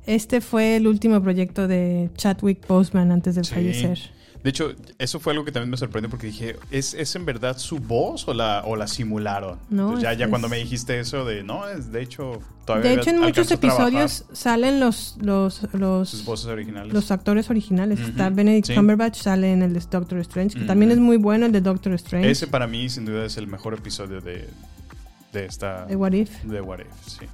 este fue el último proyecto de Chadwick Boseman antes de Sí. fallecer. De hecho, eso fue algo que también me sorprendió porque dije, ¿es, es en verdad su voz o la, o la simularon? No, Entonces, ya, es- ya cuando me dijiste eso de, no, es de hecho, todavía De hecho, en muchos episodios salen los, los, sus los, voces originales. los actores originales. Está Benedict sí. Cumberbatch, sale en el de Doctor Strange, que también es muy bueno el de Doctor Strange. Ese para mí, sin duda, es el mejor episodio de, de esta... de What If. de What If, sí.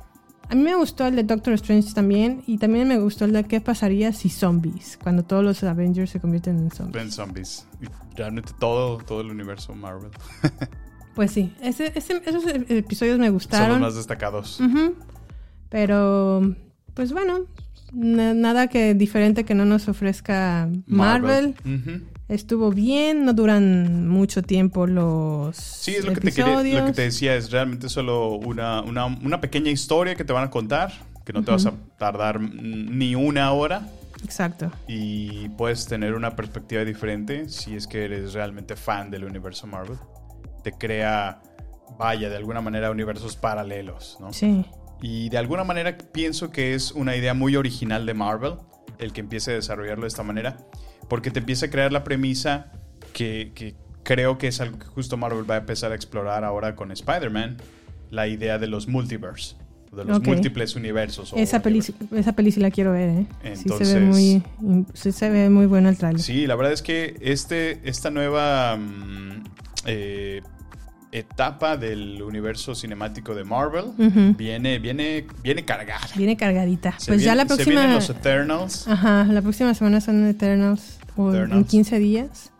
A mí me gustó el de Doctor Strange también. Y también me gustó el de qué pasaría si zombies. Cuando todos los Avengers se convierten en zombies. Ben Zombies. Realmente todo, todo el universo Marvel. Pues sí, ese- ese- esos episodios me Son los gustaron. más destacados. Pero, pues bueno, na- nada que diferente que no nos ofrezca Marvel. Ujú. Estuvo bien, no duran mucho tiempo los Sí, es lo que, te quería- episodios. lo que te decía, es realmente solo una, una, una pequeña historia que te van a contar, que no te vas a tardar ni una hora Exacto. y puedes tener una perspectiva diferente si es que eres realmente fan del universo Marvel. Te crea, vaya, de alguna manera universos paralelos, ¿no? Sí. Y de alguna manera pienso que es una idea muy original de Marvel el que empiece a desarrollarlo de esta manera, porque te empieza a crear la premisa que, que creo que es algo que justo Marvel va a empezar a explorar ahora con Spider-Man, la idea de los multiverse, de los múltiples universos. Esa peli, esa peli sí la quiero ver, ¿eh? sí, se ve muy, sí se ve muy bueno el trailer. Sí, la verdad es que este, esta nueva mm, eh, etapa del universo cinemático de Marvel viene, viene, viene cargada. Viene cargadita. Se pues ya la Se próxima. vienen los Eternals. Ajá, la próxima semana son Eternals. O en Eternals. 15 días,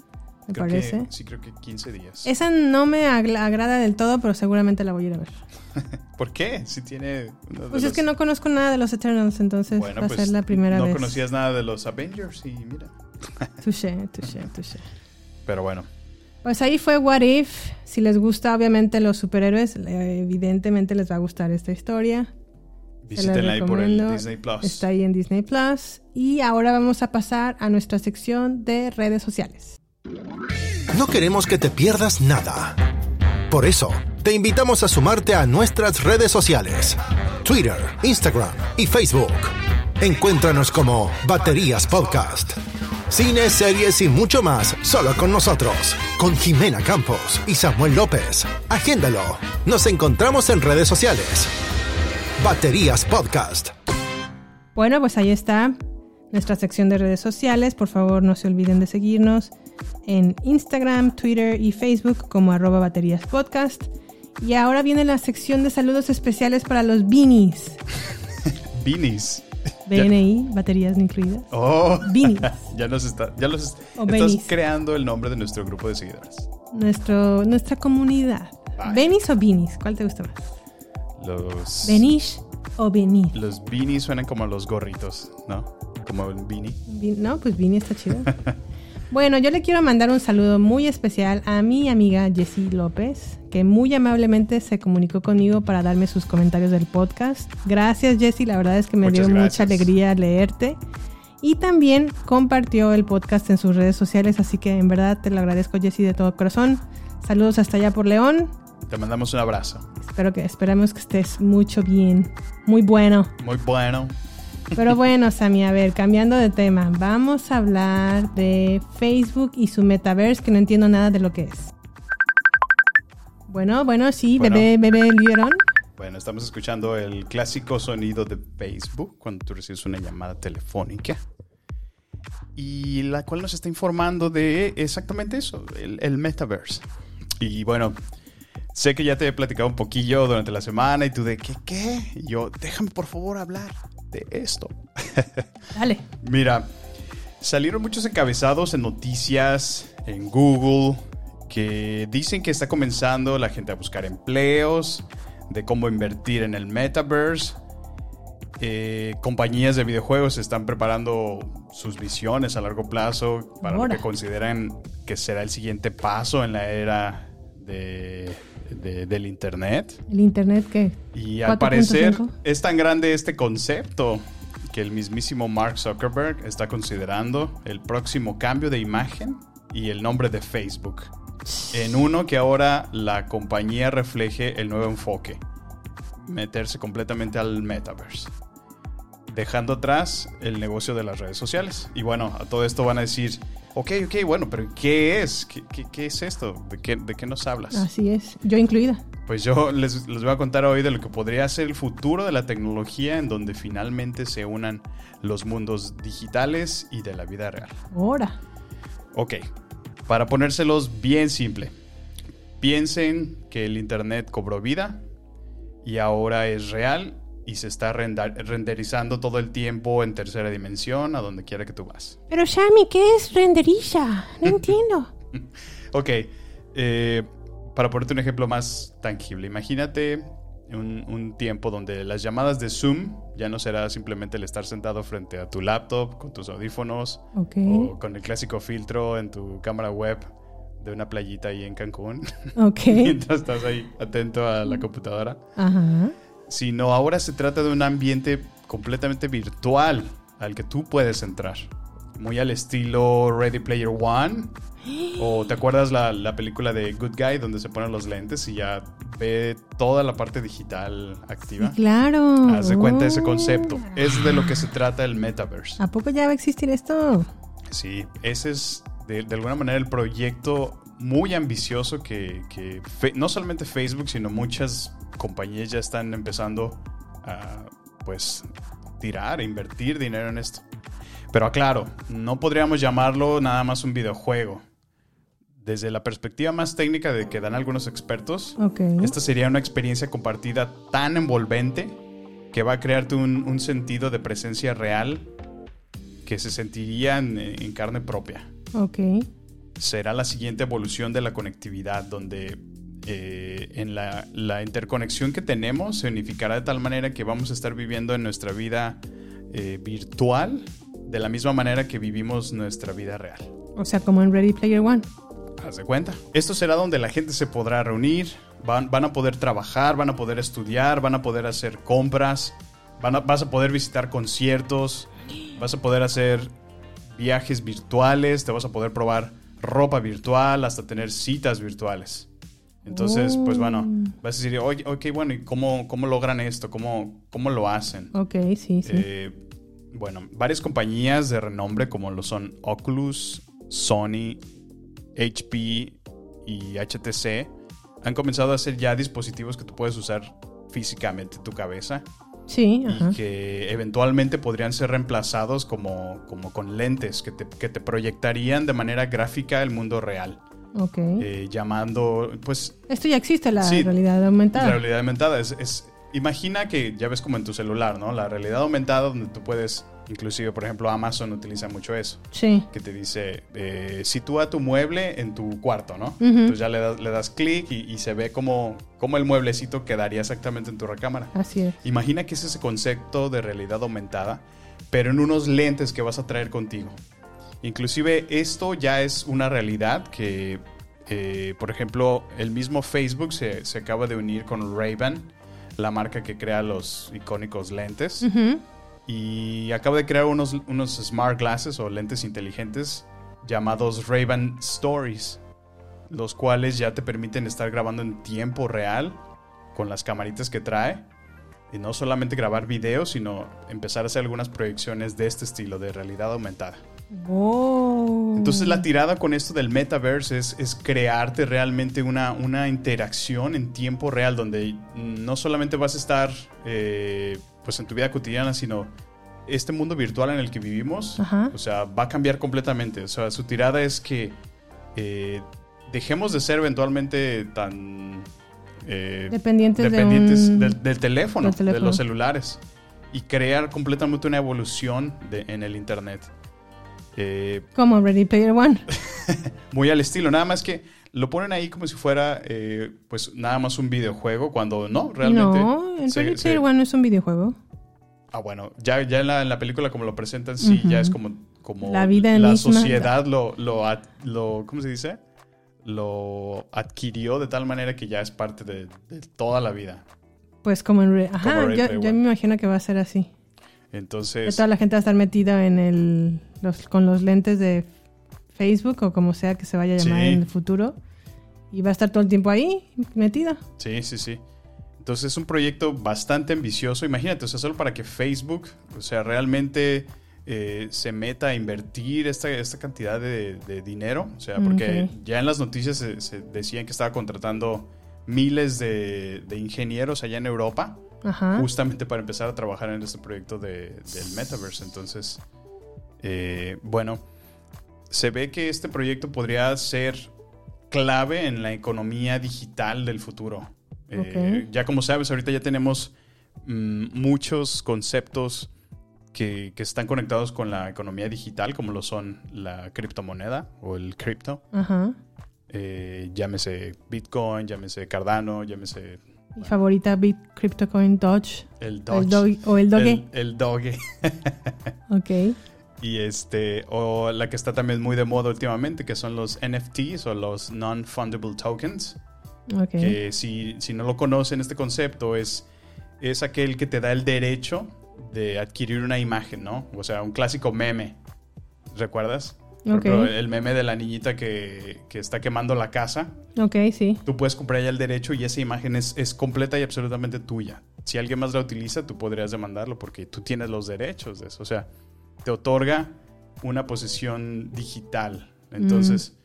me Creo parece. Que, sí, creo que 15 días. Esa no me agrada del todo, pero seguramente la voy a ir a ver. ¿Por qué? Si tiene... Pues es que no conozco nada de los Eternals, entonces Bueno, va a pues ser la primera no vez. conocías nada de los Avengers y mira. Touché, touché, touché. Pero bueno, Pues ahí fue What If. Si les gusta, obviamente, los superhéroes, evidentemente les va a gustar esta historia. Visítenla ahí por el recomiendo. Disney Plus. Está ahí en Disney Plus. Y ahora vamos a pasar a nuestra sección de redes sociales. No queremos que te pierdas nada. Por eso, te invitamos a sumarte a nuestras redes sociales. Twitter, Instagram y Facebook. Encuéntranos como Baterías Podcast. Cine, series y mucho más solo con nosotros. Con Jimena Campos y Samuel López. Agéndalo. Nos encontramos en redes sociales. Baterías Podcast. Bueno, pues ahí está nuestra sección de redes sociales. Por favor, no se olviden de seguirnos en Instagram, Twitter y Facebook como arroba baterías podcast. Y ahora viene la sección de saludos especiales para los beanies. Beanies. BNI, baterías no incluidas. Oh, Beanies. ya nos está, ya los estás creando el nombre de nuestro grupo de seguidores. Nuestro, nuestra comunidad. ¿Beanies o beanies? ¿Cuál te gusta más? Los ¿Benish o beanies? los beanies suenan como los gorritos, ¿no? Como un beanie. Be- No, pues Vini está chido. bueno, yo le quiero mandar un saludo muy especial a mi amiga Jessie López, que muy amablemente se comunicó conmigo para darme sus comentarios del podcast. Gracias Jessie, la verdad es que me Muchas dio mucha alegría leerte. Y también compartió el podcast en sus redes sociales, así que en verdad te lo agradezco Jessie de todo corazón. Saludos hasta allá por León. Te mandamos un abrazo. Espero que esperamos que estés mucho bien, muy bueno. Muy bueno. Pero bueno, Sammy, a ver, cambiando de tema, vamos a hablar de Facebook y su metaverse, que no entiendo nada de lo que es. Bueno, bueno, sí, Bueno. bebé, bebé Lieron. Bueno, estamos escuchando el clásico sonido de Facebook cuando tú recibes una llamada telefónica. Y la cual nos está informando de exactamente eso, el, el metaverse. Y bueno, sé que ya te he platicado un poquillo durante la semana y tú de ¿qué qué? Y yo, déjame por favor hablar de esto. Dale. Mira, salieron muchos encabezados en noticias, en Google, que dicen que está comenzando la gente a buscar empleos, de cómo invertir en el metaverse. Eh, compañías de videojuegos están preparando sus visiones a largo plazo para lo que consideran que será el siguiente paso en la era de- de- del Internet. El internet que Y al parecer 4.5. es tan grande este concepto que el mismísimo Mark Zuckerberg está considerando el próximo cambio de imagen y el nombre de Facebook. En uno que ahora la compañía refleje el nuevo enfoque. Meterse completamente al metaverse. Dejando atrás el negocio de las redes sociales. Y bueno, a todo esto van a decir, ok, ok, bueno, pero ¿qué es? ¿Qué, qué- qué es esto? ¿De qué, ¿De qué nos hablas? así es, yo incluida. Pues yo les, les voy a contar hoy de lo que podría ser el futuro de la tecnología en donde finalmente se unan los mundos digitales y de la vida real. Ahora. Ok, para ponérselos bien simple. Piensen que el Internet cobró vida y ahora es real y se está renderizando todo el tiempo en tercera dimensión a donde quiera que tú vas. Pero Sammy, ¿qué es renderiza? No entiendo. Ok, eh, para ponerte un ejemplo más tangible, imagínate un, un tiempo donde las llamadas de Zoom ya no será simplemente el estar sentado frente a tu laptop con tus audífonos Ok. o con el clásico filtro en tu cámara web de una playita ahí en Cancún Ok. mientras estás ahí atento a la computadora, Ajá. Sino ahora se trata de un ambiente completamente virtual al que tú puedes entrar. Muy al estilo Ready Player One. O te acuerdas la, la película de Good Guy donde se ponen los lentes y ya ve toda la parte digital activa. Claro. Haz de cuenta ese Oh. concepto. Es de lo que se trata el metaverse. ¿A poco ya va a existir esto? Sí, ese es de, de alguna manera el proyecto muy ambicioso que, que no solamente Facebook, sino muchas compañías ya están empezando a pues tirar, invertir dinero en esto. Pero aclaro, no podríamos llamarlo nada más un videojuego. desde la perspectiva más técnica de que dan algunos expertos, Ok. esta sería una experiencia compartida tan envolvente que va a crearte un, un sentido de presencia real que se sentiría en, en carne propia. Ok. Será la siguiente evolución de la conectividad, donde eh, en la, la interconexión que tenemos se unificará de tal manera que vamos a estar viviendo en nuestra vida eh, virtual de la misma manera que vivimos nuestra vida real. O sea, como en Ready Player One. Haz de cuenta. Esto será donde la gente se podrá reunir, van, van a poder trabajar, van a poder estudiar, van a poder hacer compras, van a- vas a poder visitar conciertos, vas a poder hacer viajes virtuales, te vas a poder probar ropa virtual, hasta tener citas virtuales. Entonces, pues bueno, vas a decir, oye, ok, bueno, ¿y cómo, cómo logran esto? ¿Cómo, cómo lo hacen? Ok, sí, sí. Eh, bueno, varias compañías de renombre como lo son Oculus, Sony, HP y HTC han comenzado a hacer ya dispositivos que tú puedes usar físicamente en tu cabeza sí, ajá. y que eventualmente podrían ser reemplazados como, como con lentes que te, que te proyectarían de manera gráfica el mundo real, Eh, llamando, pues, Esto ya existe, la sí, realidad aumentada. la realidad aumentada. Es, es- imagina que ya ves como en tu celular, ¿no? La realidad aumentada donde tú puedes, inclusive, por ejemplo, Amazon utiliza mucho eso, Sí. que te dice, eh, sitúa tu mueble en tu cuarto, ¿no? Entonces ya le das, le das clic y, y se ve como, como el mueblecito quedaría exactamente en tu recámara. Así es. Imagina que es ese concepto de realidad aumentada, pero en unos lentes que vas a traer contigo. Inclusive esto ya es una realidad que, eh, por ejemplo, el mismo Facebook se, se acaba de unir con Ray-Ban, la marca que crea los icónicos lentes, y acaba de crear unos, unos smart glasses o lentes inteligentes llamados Ray-Ban Stories, los cuales ya te permiten estar grabando en tiempo real con las camaritas que trae. Y no solamente grabar videos, sino empezar a hacer algunas proyecciones de este estilo, de realidad aumentada. Wow. Entonces la tirada con esto del metaverse es, es crearte realmente una, una interacción en tiempo real donde no solamente vas a estar eh, pues en tu vida cotidiana, sino este mundo virtual en el que vivimos, Ajá. o sea, va a cambiar completamente. O sea, su tirada es que eh, dejemos de ser eventualmente tan... eh, Dependientes, de dependientes un- del, del teléfono, del teléfono. de los celulares, y crear completamente una evolución de- en el Internet. Eh, Como Ready Player One. muy al estilo, nada más que lo ponen ahí como si fuera eh, pues nada más un videojuego, cuando no, realmente... no, se- Ready se- Player One no es un videojuego. Ah, bueno, ya, ya en, la, en la película como lo presentan, sí, ya es como, como La vida la misma. sociedad lo, lo, ad- lo, ¿cómo se dice? Lo adquirió de tal manera que ya es parte de, de toda la vida. Pues como en Re- Ajá, Ready yo, yo me imagino que va a ser así. Entonces, toda la gente va a estar metida en el los, con los lentes de Facebook o como sea que se vaya a llamar Sí. en el futuro. Y va a estar todo el tiempo ahí, metida. sí, sí, sí. Entonces es un proyecto bastante ambicioso. Imagínate, o sea, solo para que Facebook, o sea, realmente eh, se meta a invertir esta, esta cantidad de, de dinero. O sea, porque ya en las noticias se, se decían que estaba contratando miles de, de ingenieros allá en Europa. Ajá. justamente para empezar a trabajar en este proyecto de- del metaverse. Entonces, eh, bueno, se ve que este proyecto podría ser clave en la economía digital del futuro. Eh. Ya como sabes, ahorita ya tenemos mm, muchos conceptos que, que están conectados con la economía digital, como lo son la criptomoneda o el cripto. Ajá. Eh, llámese Bitcoin, llámese Cardano, llámese Mi favorita Bit Cryptocoin Dodge. el El Doge. Doge- o el Doge. El, el Doge. Ok. Y este, o la que está también muy de moda últimamente, que son los NFTs o los Non-Fundable Tokens. Ok. Que si, si no lo conocen, este concepto es, es aquel que te da el derecho de adquirir una imagen, ¿no? O sea, un clásico meme. ¿Recuerdas? Por Ok. ejemplo, el meme de la niñita que, que está quemando la casa. Ok, sí. Tú puedes comprar ya el derecho y esa imagen es, es completa y absolutamente tuya. Si alguien más la utiliza, tú podrías demandarlo porque tú tienes los derechos de eso. O sea, te otorga una posesión digital. Entonces,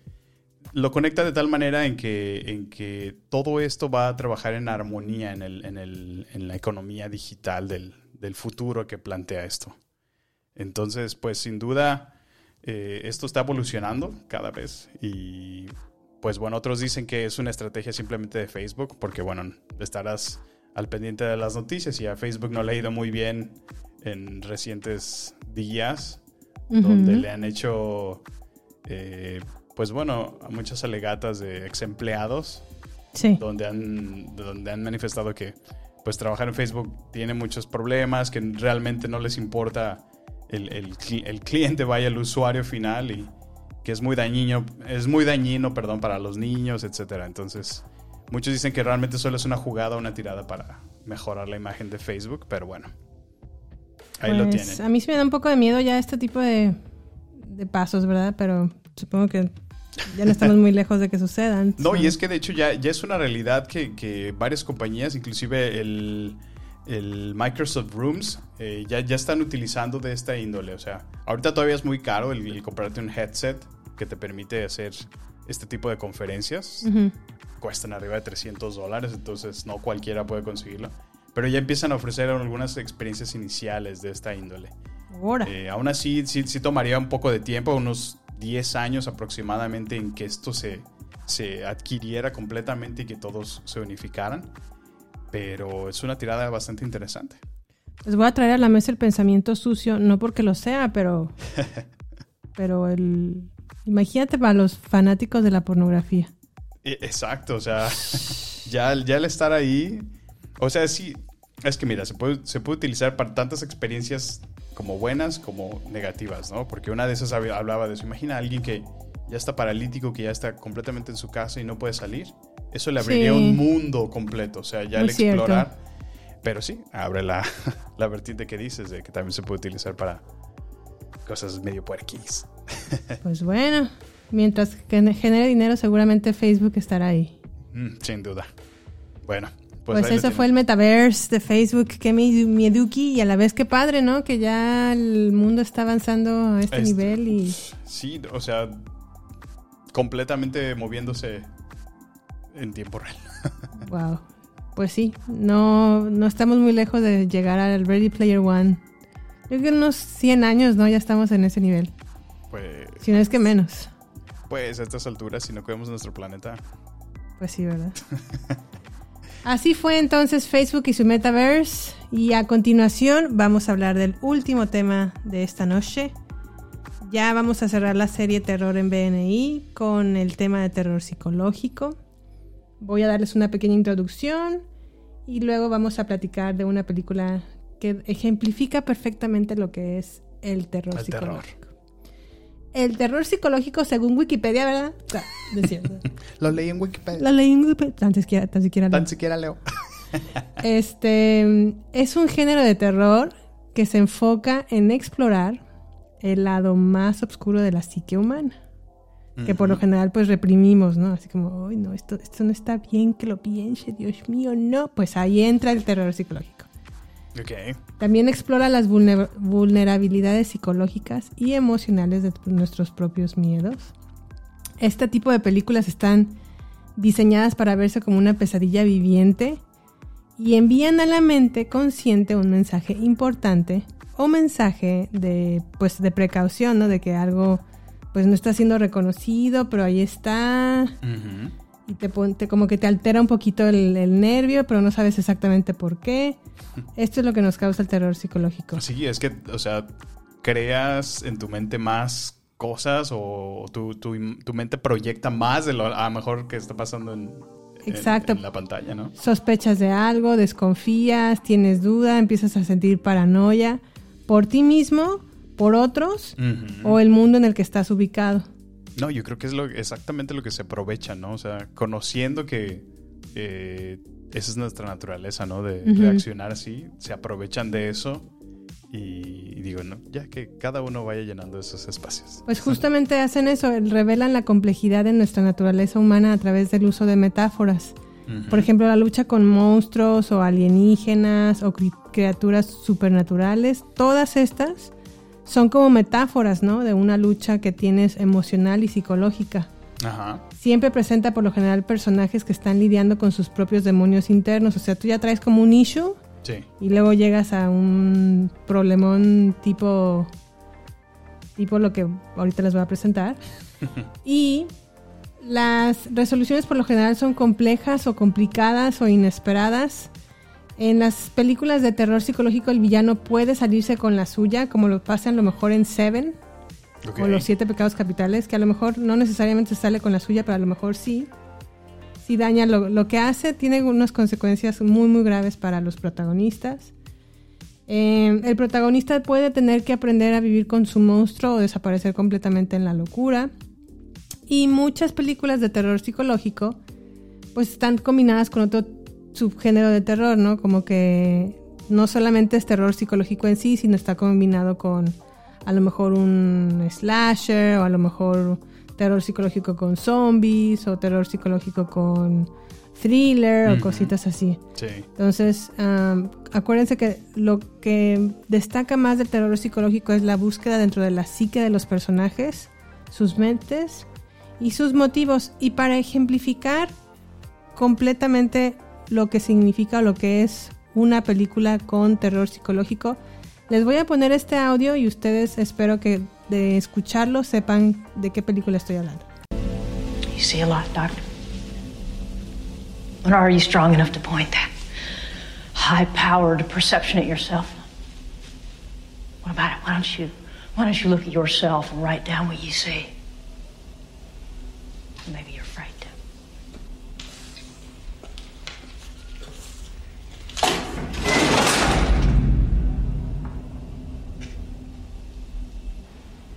lo conecta de tal manera en que, en que todo esto va a trabajar en armonía en, el, en, el, en la economía digital del, del futuro que plantea esto. Entonces, pues sin duda, eh, esto está evolucionando cada vez y pues bueno, otros dicen que es una estrategia simplemente de Facebook, porque bueno, estarás al pendiente de las noticias y a Facebook no le ha ido muy bien en recientes días, donde le han hecho, eh, pues bueno, a muchas alegatas de ex empleados, Sí. donde han, donde han manifestado que pues trabajar en Facebook tiene muchos problemas, que realmente no les importa el, el el cliente, vaya el usuario final y que es muy dañino, es muy dañino, perdón, para los niños, etcétera. Entonces, muchos dicen que realmente solo es una jugada, una tirada para mejorar la imagen de Facebook, pero bueno. Ahí lo Pues, tienen. A mí sí me da un poco de miedo ya este tipo de, de pasos, ¿verdad? Pero supongo que ya no estamos muy lejos de que sucedan. No, y es que de hecho ya, ya es una realidad que, que varias compañías, inclusive el, el Microsoft Rooms, eh, ya, ya están utilizando de esta índole. O sea, ahorita todavía es muy caro el, el comprarte un headset que te permite hacer este tipo de conferencias. Cuestan arriba de 300 dólares, entonces no cualquiera puede conseguirlo. Pero ya empiezan a ofrecer algunas experiencias iniciales de esta índole. Eh, aún así, sí, sí tomaría un poco de tiempo, unos 10 años aproximadamente, en que esto se, se adquiriera completamente y que todos se unificaran. Pero es una tirada bastante interesante. Les voy a traer a la mesa el pensamiento sucio, no porque lo sea, pero. pero el. Imagínate para los fanáticos de la pornografía. E- Exacto, o sea, ya, ya el estar ahí, o sea, sí, es que mira, se puede, se puede utilizar para tantas experiencias como buenas como negativas, ¿no? Porque una de esas hab- hablaba de eso. Imagina a alguien que ya está paralítico, que ya está completamente en su casa y no puede salir. Eso le abriría Sí. un mundo completo, o sea, ya al explorar. Pero sí, abre la, la vertiente que dices de que también se puede utilizar para cosas medio puerquis. Pues bueno, mientras que genere dinero, seguramente Facebook estará ahí. Mm, sin duda. Bueno, pues, Pues, eso fue el metaverse de Facebook, que mi- mieduki, y a la vez que padre, ¿no? Que ya el mundo está avanzando a este, Este- nivel y Sí, o sea, completamente moviéndose en tiempo real. wow. Pues sí, no, no estamos muy lejos de llegar al Ready Player One. Yo creo que unos 100 años, ¿no? Ya estamos en ese nivel. Pues, Si no es que menos. pues a estas alturas, si no cuidamos nuestro planeta. Pues sí, ¿verdad? Así fue entonces Facebook y su metaverse. Y a continuación vamos a hablar del último tema de esta noche. Ya vamos a cerrar la serie Terror en BNI con el tema de terror psicológico. Voy a darles una pequeña introducción y luego vamos a platicar de una película que ejemplifica perfectamente lo que es el terror El terror. psicológico. El terror psicológico, según Wikipedia, ¿verdad? Ah, es cierto. Lo leí en Wikipedia. La leí en Wikipedia, tan siquiera, tan siquiera no. Tan siquiera leo. Este es un género de terror que se enfoca en explorar el lado más oscuro de la psique humana. Que por lo general pues reprimimos, ¿no? Así como, ay no, esto, esto no está bien que lo piense, Dios mío, no. Pues ahí entra el terror psicológico. Ok. También explora las vulner- vulnerabilidades psicológicas y emocionales de nuestros propios miedos. Este tipo de películas están diseñadas para verse como una pesadilla viviente y envían a la mente consciente un mensaje importante o mensaje de pues de precaución, ¿no? De que algo pues no está siendo reconocido, pero ahí está y te, te- como que te altera un poquito el, el nervio, pero no sabes exactamente por qué. Esto es lo que nos causa el terror psicológico. Sí, es que, o sea, creas en tu mente más cosas o tu, tu- tu mente proyecta más de lo a lo mejor que está pasando en, en- Exacto. en la pantalla, ¿no? Sospechas de algo, desconfías, tienes duda, empiezas a sentir paranoia por ti mismo, por otros o el mundo en el que estás ubicado. No, yo creo que es lo, exactamente lo que se aprovecha, ¿no? O sea, conociendo que eh, esa es nuestra naturaleza, ¿no? De reaccionar así, se aprovechan de eso y, y digo, no, ya que cada uno vaya llenando esos espacios. Pues justamente hacen eso, revelan la complejidad de nuestra naturaleza humana a través del uso de metáforas. Por ejemplo, la lucha con monstruos o alienígenas o cri- criaturas supernaturales, todas estas son como metáforas, ¿no? De una lucha que tienes emocional y psicológica. Ajá. Siempre presenta por lo general personajes que están lidiando con sus propios demonios internos. O sea, tú ya traes como un issue Sí. y luego llegas a un problemón tipo tipo lo que ahorita les voy a presentar y Las resoluciones por lo general son complejas o complicadas o inesperadas. En las películas de terror psicológico el villano puede salirse con la suya, como lo pasa a lo mejor en Seven o los siete pecados capitales, que a lo mejor no necesariamente sale con la suya, pero a lo mejor sí. Si daña lo, lo que hace, tiene unas consecuencias muy muy graves para los protagonistas. Eh, el protagonista puede tener que aprender a vivir con su monstruo o desaparecer completamente en la locura. Y muchas películas de terror psicológico pues están combinadas con otro subgénero de terror, ¿no? Como que no solamente es terror psicológico en sí, sino está combinado con a lo mejor un slasher o a lo mejor terror psicológico con zombies o terror psicológico con thriller o cositas así. Sí. Entonces, am, acuérdense que lo que destaca más del terror psicológico es la búsqueda dentro de la psique de los personajes, sus mentes y sus motivos. Y para ejemplificar completamente lo que significa lo que es una película con terror psicológico, les voy a poner este audio y ustedes espero que de escucharlo sepan de qué película estoy hablando. You see a lot, Doctor. But are you strong enough to point that high-powered perception at yourself? What about it? Why don't you why don't you look at yourself and write down what you see?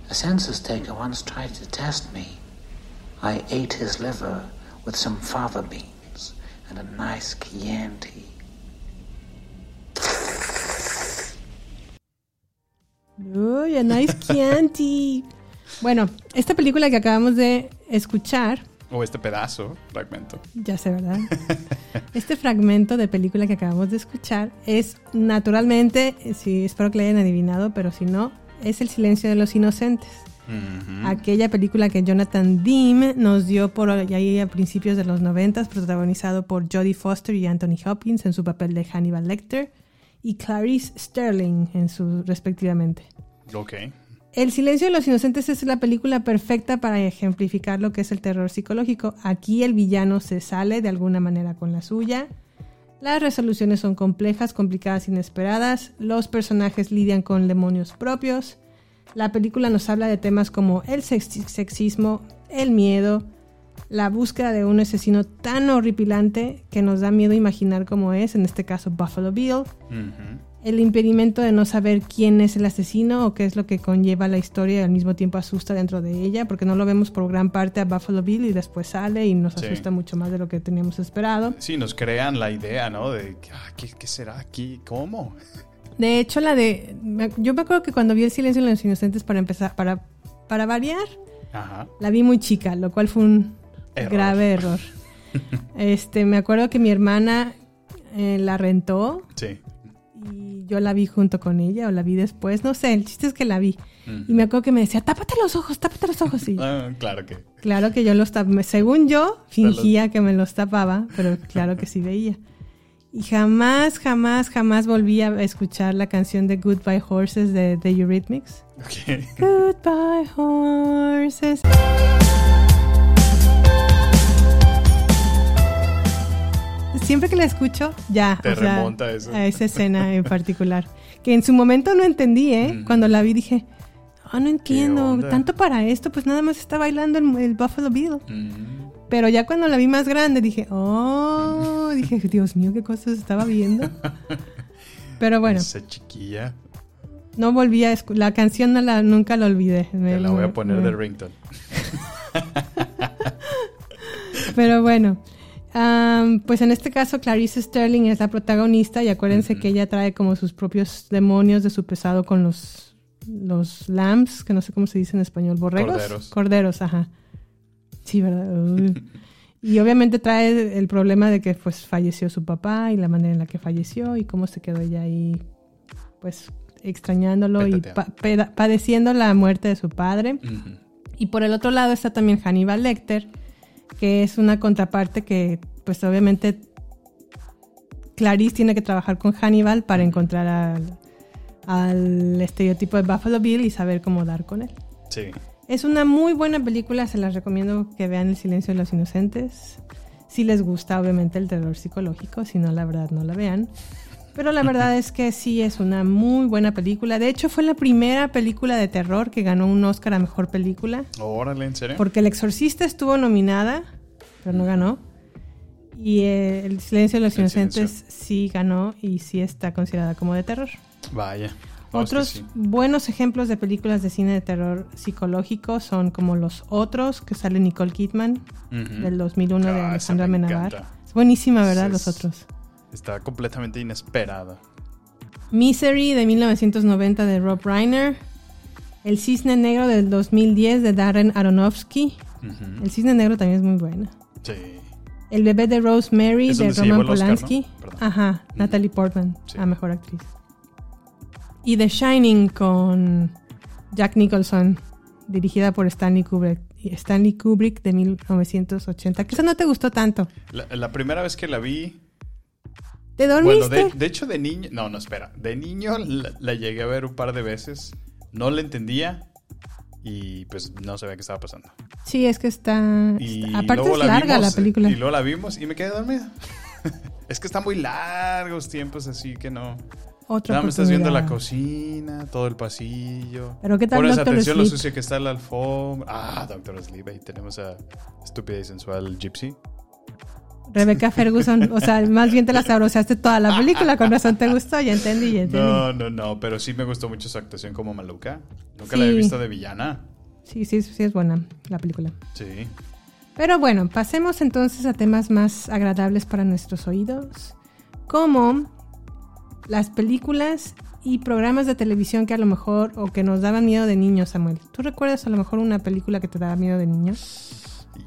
A census taker once tried to test me. I ate his liver with some fava beans and a nice Chianti. Uy, a nice Chianti. Bueno, esta película que acabamos de escuchar, O este pedazo, fragmento. ya sé, ¿verdad? Este fragmento de película que acabamos de escuchar es naturalmente, eh, sí, espero que le hayan adivinado, pero si no, es El silencio de los inocentes. Aquella película que Jonathan Dean nos dio por ahí a principios de los noventas, protagonizado por Jodie Foster y Anthony Hopkins en su papel de Hannibal Lecter y Clarice Sterling en su respectivamente. Ok. El silencio de los inocentes es la película perfecta para ejemplificar lo que es el terror psicológico. Aquí el villano se sale de alguna manera con la suya. Las resoluciones son complejas, complicadas, inesperadas. Los personajes lidian con demonios propios. La película nos habla de temas como el sex- sexismo, el miedo, la búsqueda de un asesino tan horripilante que nos da miedo imaginar cómo es, en este caso Buffalo Bill. El impedimento de no saber quién es el asesino o qué es lo que conlleva la historia y al mismo tiempo asusta dentro de ella, porque no lo vemos por gran parte a Buffalo Bill y después sale y nos Sí. asusta mucho más de lo que teníamos esperado. Sí, nos crean la idea, ¿no? De, ah, ¿qué, qué será aquí? ¿Cómo? De hecho, la de... Yo me acuerdo que cuando vi El silencio de los inocentes para empezar, para, para variar, Ajá. la vi muy chica, lo cual fue un Error. grave error. este, me acuerdo que mi hermana eh, la rentó Sí. Yo la vi junto con ella o la vi después, no sé, el chiste es que la vi. Y me acuerdo que me decía, tápate los ojos, tápate los ojos. Y Ah, claro que. claro que yo los tapaba, según yo, fingía que me los tapaba, pero claro que sí veía. Y jamás, jamás, jamás volví a escuchar la canción de Goodbye Horses de The Eurythmics. Goodbye Horses. Siempre que la escucho, ya. Te o remonta a eso. a esa escena en particular. Que en su momento no entendí, ¿eh? Mm. Cuando la vi dije, ah, no entiendo. Tanto para esto, pues nada más está bailando el, el Buffalo Bill. Mm. Pero ya cuando la vi más grande dije, oh, dije, Dios mío, qué cosas estaba viendo. Pero bueno, Esa chiquilla. no volví a escuchar. La canción no la, nunca la olvidé. Te la voy a poner me- de ringtone. Pero bueno, am, pues en este caso Clarice Sterling es la protagonista y acuérdense que ella trae como sus propios demonios de su pesado con los, los lambs, que no sé cómo se dice en español, borregos. Corderos. Corderos, ajá. Sí, ¿verdad? Y obviamente trae el problema de que pues falleció su papá y la manera en la que falleció y cómo se quedó ella ahí pues extrañándolo y pa- padeciendo la muerte de su padre. Y por el otro lado está también Hannibal Lecter, que es una contraparte que, pues obviamente, Clarice tiene que trabajar con Hannibal para encontrar al, al estereotipo de Buffalo Bill y saber cómo dar con él. Sí. Es una muy buena película, se las recomiendo que vean El silencio de los inocentes. Si les gusta, obviamente, el terror psicológico, si no, la verdad, no la vean. Pero la verdad es que sí es una muy buena película. De hecho, fue la primera película de terror que ganó un Oscar a Mejor Película. Órale, ¿en serio? Porque El Exorcista estuvo nominada, pero no ganó. Y eh, El Silencio de los El Inocentes Silencio. sí ganó y sí está considerada como de terror. Vaya. No, es que Otros sí. buenos ejemplos de películas de cine de terror psicológico son como Los Otros, que sale Nicole Kidman, Ujú. del 2001 de Ah, esa Alejandra me Amenábar. encanta. Es buenísima, ¿verdad? Los Otros. Está completamente inesperada. Misery de 1990 de Rob Reiner. El Cisne Negro del 2010 de Darren Aronofsky. El Cisne Negro también es muy bueno. Sí. El bebé de Rosemary de Roman Oscar, Polanski. Ajá, Natalie Portman, Sí. a mejor actriz. Y The Shining con Jack Nicholson, dirigida por Stanley Kubrick. Stanley Kubrick de 1980. Que esa no te gustó tanto. La, la primera vez que la vi. ¿Te Bueno, dormiste? de, de hecho, de niño. No, no, espera. De niño la, la llegué a ver un par de veces. No la entendía. Y pues no sabía qué estaba pasando. Sí, es que está. Y está- aparte es larga vimos, la película. Y luego la vimos y me quedé dormida. es que están muy largos tiempos, así que no. Otra Nada, me estás viendo la cocina, todo el pasillo. Pero ¿qué tal Pones Dr. atención a lo Sleep? sucia que está la alfombra. Ah, Doctor Sleep. Ahí tenemos a estúpida y sensual Gypsy. Rebecca Ferguson. O sea, más bien te la sabroseaste toda la película. Con razón te gustó. Ya entendí, ya entendí. No, no, no, pero sí me gustó mucho su actuación como maluca. Nunca Sí. la he visto de villana. Sí, sí, sí es buena la película. Sí. Pero bueno, pasemos entonces a temas más agradables para nuestros oídos, como las películas y programas de televisión que a lo mejor o que nos daban miedo de niños, Samuel. ¿Tú recuerdas a lo mejor una película que te daba miedo de niño?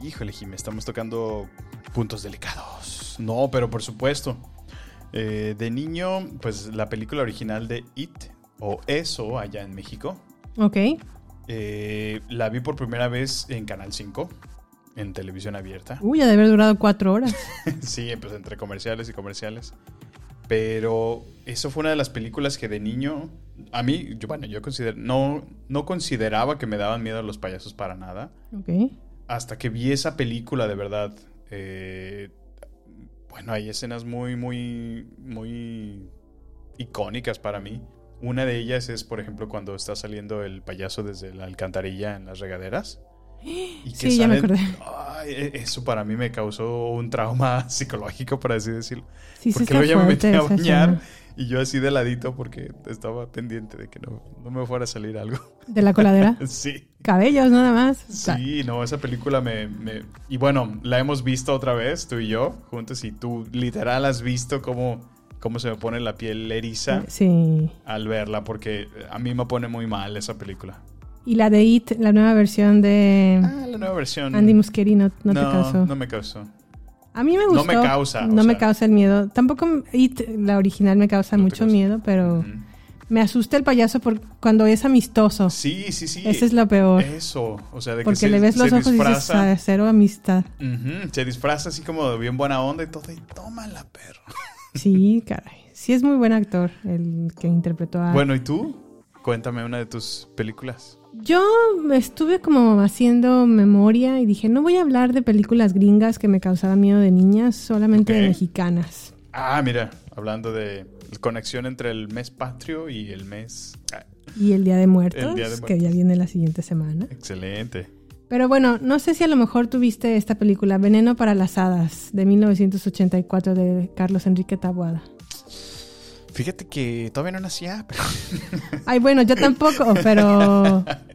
Híjole, Jimé, estamos tocando puntos delicados. No, pero por supuesto. Eh, de niño, pues la película original de It, o Eso, allá en México, Ok. eh, la vi por primera vez en Canal 5, en televisión abierta. Uy, ha de haber durado cuatro horas. sí, pues entre comerciales y comerciales. Pero eso fue una de las películas que de niño, a mí, yo, bueno, yo consider, no, no consideraba que me daban miedo los payasos para nada. Ok. Hasta que vi esa película, de verdad. Eh, bueno, hay escenas muy, muy, muy icónicas para mí. Una de ellas es, por ejemplo, cuando está saliendo el payaso desde la alcantarilla en las regaderas. Y Sí, ya me acordé. Ay, e- eso para mí me causó un trauma psicológico, por así decirlo. Sí, sí porque está luego ya me metí a bañar. Y yo así de ladito porque estaba pendiente de que no, no me fuera a salir algo. ¿De la coladera? sí. Cabellos, nada más. Sí, no, esa película me, me- Y bueno, la hemos visto otra vez, tú y yo, juntos, y tú literal has visto cómo, cómo se me pone la piel eriza Sí. al verla, porque a mí me pone muy mal esa película. Y la de It, la nueva versión de Ah, la nueva versión. Andy Muschietti, no, no te causó. No me causó. A mí me No gustó. me causa, No me sea. causa el miedo. Tampoco It, la original, me causa No mucho causa. miedo, pero me asusta el payaso por cuando es amistoso. Sí, sí, sí. Ese es lo peor. Eso, o sea, de que porque se, le ves los ojos y dices, disfraza. "Ah, cero amistad. Se disfraza así como de bien buena onda y todo, y tómala, perro. Sí, caray. Sí es muy buen actor el que interpretó a... Bueno, ¿y tú? Cuéntame una de tus películas. Yo estuve como haciendo memoria y dije, no voy a hablar de películas gringas que me causaban miedo de niñas, solamente de mexicanas. Ah, mira, hablando de conexión entre el mes patrio y el mes... ah, Y El Día de Muertos, El Día de que ya Muertos. viene la siguiente semana. excelente. Pero bueno, no sé si a lo mejor tuviste esta película, Veneno para las Hadas, de 1984 de Carlos Enrique Taboada. Fíjate que todavía no nacía, pero... Ay, bueno, yo tampoco, pero...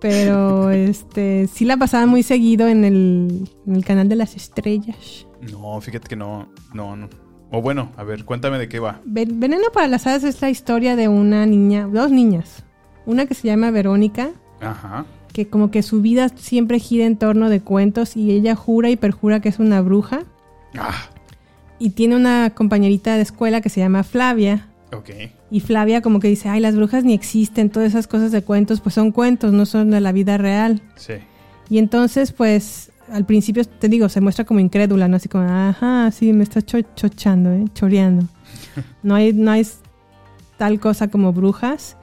Pero, este, sí la pasaba muy seguido en el, en el canal de las estrellas. No, fíjate que no, no, no. O bueno, a ver, cuéntame de qué va. Ven- Veneno para las Hadas es la historia de una niña, dos niñas. Una que se llama Verónica, Ajá. que como que su vida siempre gira en torno de cuentos y ella jura y perjura que es una bruja. Ah, Y tiene una compañerita de escuela que se llama Flavia. ok. Y Flavia como que dice, ay, las brujas ni existen, todas esas cosas de cuentos, pues son cuentos, no son de la vida real. Sí. Y entonces, pues, al principio, te digo, se muestra como incrédula, ¿no? Así como, ajá, sí, me está cho- chochando, ¿eh? Choreando. No hay, no hay tal cosa como brujas.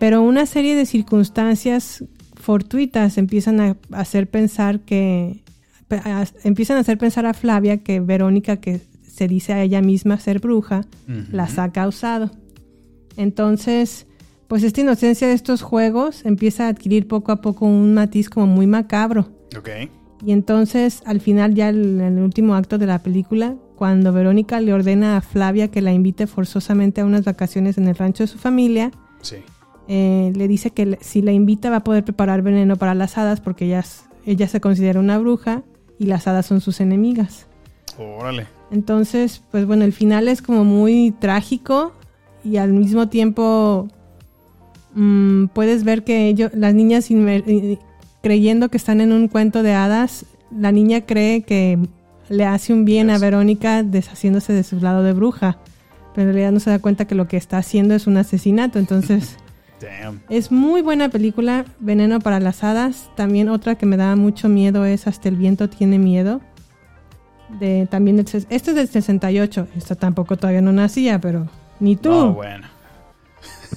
Pero una serie de circunstancias fortuitas empiezan a hacer pensar que a- empiezan a hacer pensar a Flavia que Verónica que se dice a ella misma ser bruja las ha causado. Entonces, pues esta inocencia de estos juegos empieza a adquirir poco a poco un matiz como muy macabro. Ok. Y entonces, al final, ya en el último acto de la película, cuando Verónica le ordena a Flavia que la invite forzosamente a unas vacaciones en el rancho de su familia, Sí. eh, le dice que si la invita va a poder preparar veneno para las hadas porque ella, es- ella se considera una bruja y las hadas son sus enemigas. Órale. Entonces, pues bueno, el final es como muy trágico y al mismo tiempo mm, puedes ver que ellos, las niñas eh, creyendo que están en un cuento de hadas, la niña cree que le hace un bien a. Verónica deshaciéndose de su lado de bruja, pero en realidad no se da cuenta que lo que está haciendo es un asesinato. Entonces, Damn. es muy buena película, Veneno para las Hadas. También otra que me daba mucho miedo es Hasta el viento tiene miedo. De, también del este es del 68. Esta tampoco todavía no nacía, pero ni tú. No, bueno.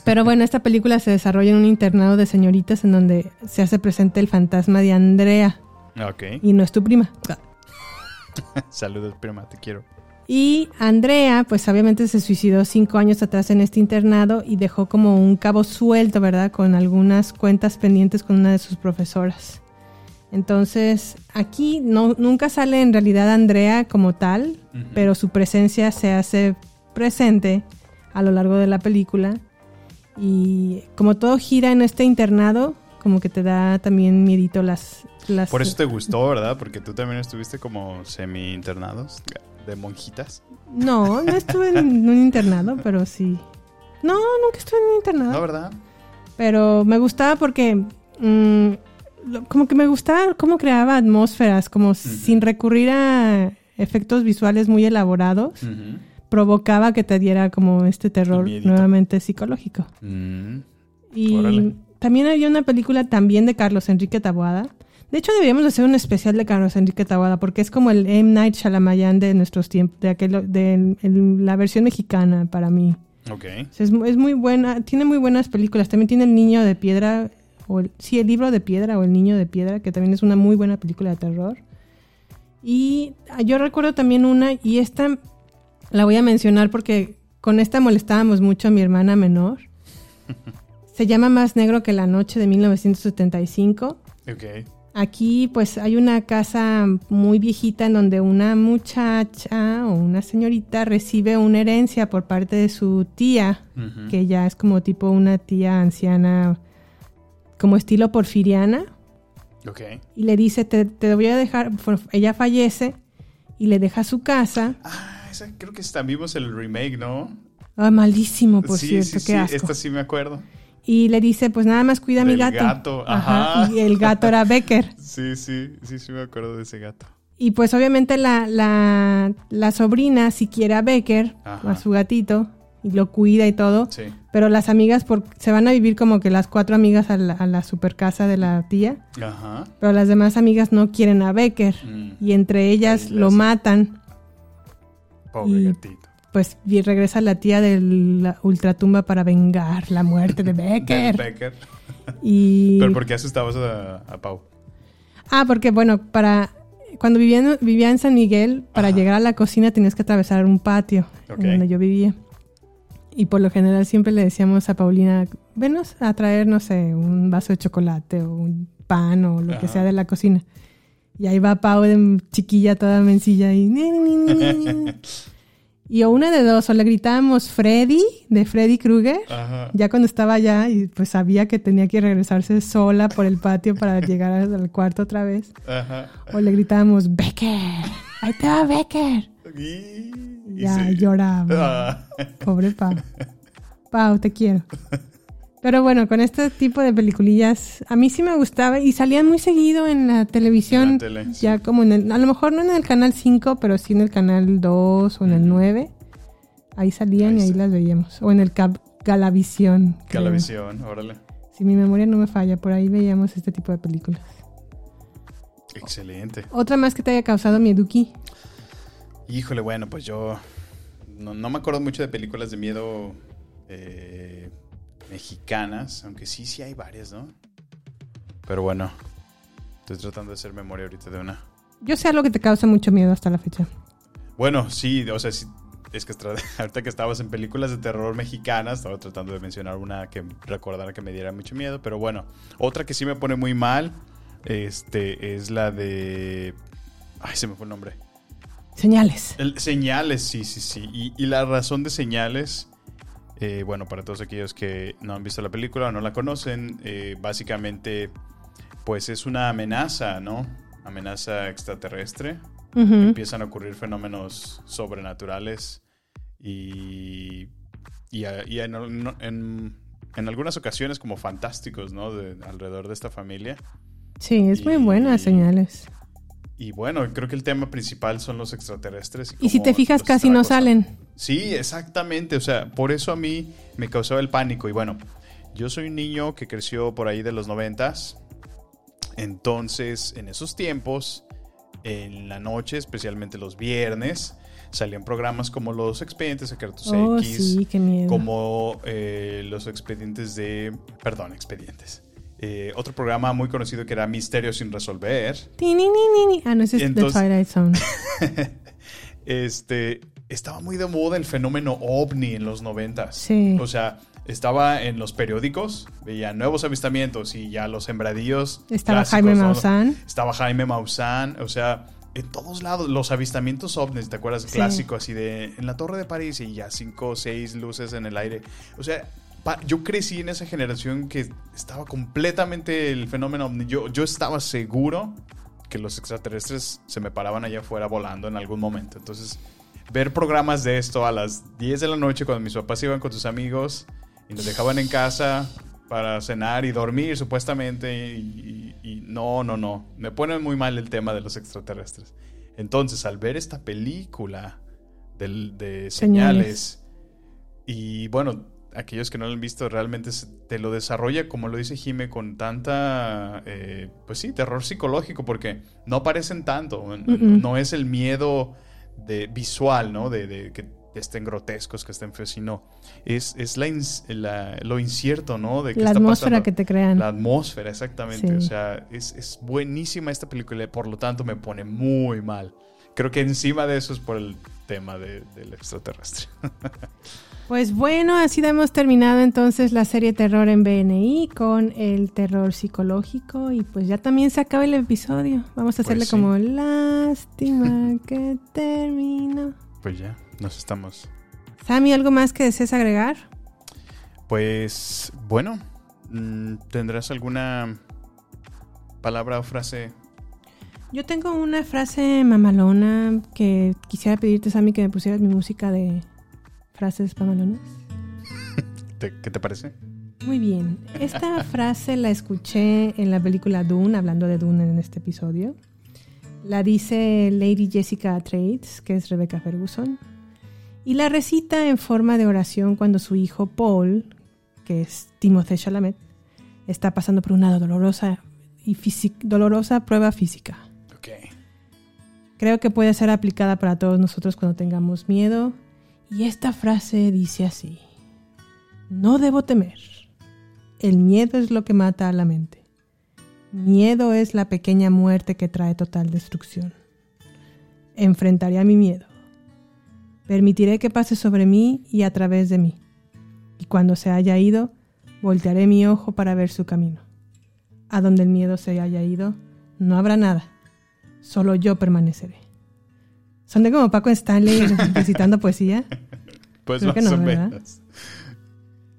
Pero bueno, esta película se desarrolla en un internado de señoritas en donde se hace presente el fantasma de Andrea. Ok. Y no es tu prima. Saludos, prima, te quiero. Y Andrea, pues obviamente se suicidó cinco años atrás en este internado y dejó como un cabo suelto, ¿verdad? Con algunas cuentas pendientes con una de sus profesoras. Entonces, aquí no, nunca sale en realidad Andrea como tal, pero su presencia se hace presente a lo largo de la película. Y como todo gira en este internado, como que te da también miedito las... las Por eso te gustó, ¿verdad? Porque tú también estuviste como semi-internados de monjitas. No, no estuve en un internado, pero sí. No, nunca estuve en un internado. ¿No, verdad? Pero me gustaba porque mm, como que me gustaba cómo creaba atmósferas, como sin recurrir a efectos visuales muy elaborados, Ujú. Provocaba que te diera como este terror nuevamente psicológico. Mm. Y Órale. también había una película también de Carlos Enrique Taboada. De hecho, deberíamos hacer un especial de Carlos Enrique Taboada porque es como el M. Night Shyamalan de nuestros tiempos, de, aquel, de el- la versión mexicana para mí. Ok. O sea, es, es muy buena, tiene muy buenas películas. También tiene El Niño de Piedra, o el, sí, El Libro de Piedra o El Niño de Piedra, que también es una muy buena película de terror. Y ah, yo recuerdo también una, y esta la voy a mencionar porque con esta molestábamos mucho a mi hermana menor. Se llama Más Negro que la Noche de 1975. Ok. Aquí pues hay una casa muy viejita en donde una muchacha o una señorita recibe una herencia por parte de su tía, que ya es como tipo una tía anciana, como estilo porfiriana, Ok. y le dice, te, te voy a dejar, ella fallece y le deja su casa. Ah, esa, creo que está, vimos el remake, ¿no? Ah, malísimo, por sí, cierto, sí, qué asco. Esta sí me acuerdo. Y le dice, pues nada más cuida a mi gato. gato, ajá. Y el gato era Becker. Sí, sí, sí, sí me acuerdo de ese gato. Y pues obviamente la, la, la sobrina si quiere a Becker, Ajá. a su gatito, y lo cuida y todo. Sí. Pero las amigas por, se van a vivir como que las cuatro amigas a la, a la super casa de la tía. Ajá. Pero las demás amigas no quieren a Becker. Mm. Y entre ellas Ahí lo hacen. matan. Pobre Y- gatito. Pues y regresa la tía de la ultratumba para vengar la muerte de Becker. Becker. y... Pero ¿por qué asustabas a, a Pau? Ah, porque bueno, para cuando vivía en, vivía en San Miguel, para Ajá. llegar a la cocina tenías que atravesar un patio en donde yo vivía. Y por lo general siempre le decíamos a Paulina, venos a traer, no sé, un vaso de chocolate o un pan o lo que sea de la cocina. Y ahí va Pau de chiquilla toda mencilla y... Y o una de dos, o le gritábamos Freddy, de Freddy Krueger, Ajá. ya cuando estaba allá y pues sabía que tenía que regresarse sola por el patio para llegar al cuarto otra vez. Ajá. O le gritábamos, Becker, ahí te va Becker. Y, y Ya sí. lloraba. Ah. Pobre Pau. Pau, te quiero. Pero bueno, con este tipo de peliculillas, a mí sí me gustaba y salían muy seguido en la televisión. En la tele, sí. ya como en el, a lo mejor no en el canal 5, pero sí en el canal 2 o en el 9. Ahí salían Ahí y ahí las veíamos. O en el Cap Galavisión. creo. Galavisión, órale. Si mi memoria no me falla, por ahí veíamos este tipo de películas. Excelente. Otra más que te haya causado mieduki. Híjole, bueno, pues yo no, no me acuerdo mucho de películas de miedo eh, mexicanas, aunque sí, sí hay varias, ¿no? Pero bueno, estoy tratando de hacer memoria ahorita de una. Yo sé algo que te causa mucho miedo hasta la fecha. Bueno, sí, o sea, sí, es que ahorita que estabas en películas de terror mexicanas, estaba tratando de mencionar una que recordara que me diera mucho miedo, pero bueno, otra que sí me pone muy mal, este, es la de... Ay, se me fue el nombre. Señales. El- señales, sí, sí, sí. Y, y la razón de señales, eh, bueno, para todos aquellos que no han visto la película o no la conocen, eh, básicamente, pues es una amenaza, ¿no? Amenaza extraterrestre. Empiezan a ocurrir fenómenos sobrenaturales y, y, en, en- en algunas ocasiones como fantásticos, ¿no? De, alrededor de esta familia. Sí, es muy buena señales. Y bueno, creo que el tema principal son los extraterrestres. Y si te fijas, los casi no salen. Sí, exactamente. O sea, por eso a mí me causaba el pánico. Y bueno, yo soy un niño que creció por ahí de los noventas. Entonces, en esos tiempos, en la noche, especialmente los viernes, salían programas como los expedientes secretos Oh, X, sí, como eh, los expedientes de... Perdón, expedientes. Eh, otro programa muy conocido que era Misterios sin resolver. Ni, ni, ni, ni. Ah, no, ese es Entonces- The Twilight Zone. este, estaba muy de moda el fenómeno ovni en los noventas. Sí. O sea, estaba en los periódicos, veía nuevos avistamientos y ya los sembradíos. Estaba Jaime ¿no? Maussan. Estaba Jaime Maussan, o sea, en todos lados, los avistamientos ovnis, ¿te acuerdas? Sí. Clásico, así de en la Torre de París y ya cinco o seis luces en el aire. O sea, yo crecí en esa generación que estaba completamente el fenómeno. Yo, yo estaba seguro que los extraterrestres se me paraban allá afuera volando en algún momento. Entonces, ver programas de esto a las 10 de la noche cuando mis papás iban con sus amigos y nos dejaban en casa para cenar y dormir supuestamente y, y- y no, no, no. Me pone muy mal el tema de los extraterrestres. Entonces, al ver esta película del- de Señales. señales y bueno, aquellos que no lo han visto realmente te lo desarrolla, como lo dice Jime, con tanta, eh, pues sí, terror psicológico, porque no aparecen tanto. No es el miedo de, visual, ¿no? De, de que estén grotescos, que estén feos, sino es, es la, lo incierto, ¿no? De qué La está atmósfera pasando. que te crean. La atmósfera, exactamente. Sí. O sea, es, es buenísima esta película, y por lo tanto me pone muy mal. Creo que encima de eso es por el tema de- del extraterrestre. Pues bueno, así hemos terminado entonces la serie Terror en BNI con el terror psicológico y pues ya también se acaba el episodio. Vamos a hacerle Pues sí. como lástima que termina. Pues ya, nos estamos. Sammy, ¿algo más que desees agregar? Pues bueno, mm, ¿tendrás alguna palabra o frase? Yo tengo una frase mamalona que quisiera pedirte, Sammy, que me pusieras mi música de frases mamalonas. ¿Te- ¿Qué te parece? Muy bien. Esta frase la escuché en la película Dune, hablando de Dune en este episodio. La dice Lady Jessica Trades, que es Rebecca Ferguson. Y la recita en forma de oración cuando su hijo Paul, que es Timothée Chalamet, está pasando por una dolorosa, y dolorosa prueba física. Ok. Creo que puede ser aplicada para todos nosotros cuando tengamos miedo. Y esta frase dice así. No debo temer. El miedo es lo que mata a la mente. Miedo es la pequeña muerte que trae total destrucción. Enfrentaré a mi miedo. Permitiré que pase sobre mí y a través de mí. Y cuando se haya ido, voltearé mi ojo para ver su camino. A donde el miedo se haya ido, no habrá nada solo yo permaneceré. Son de como Paco Stanley recitando poesía. Pues Creo más que no, o.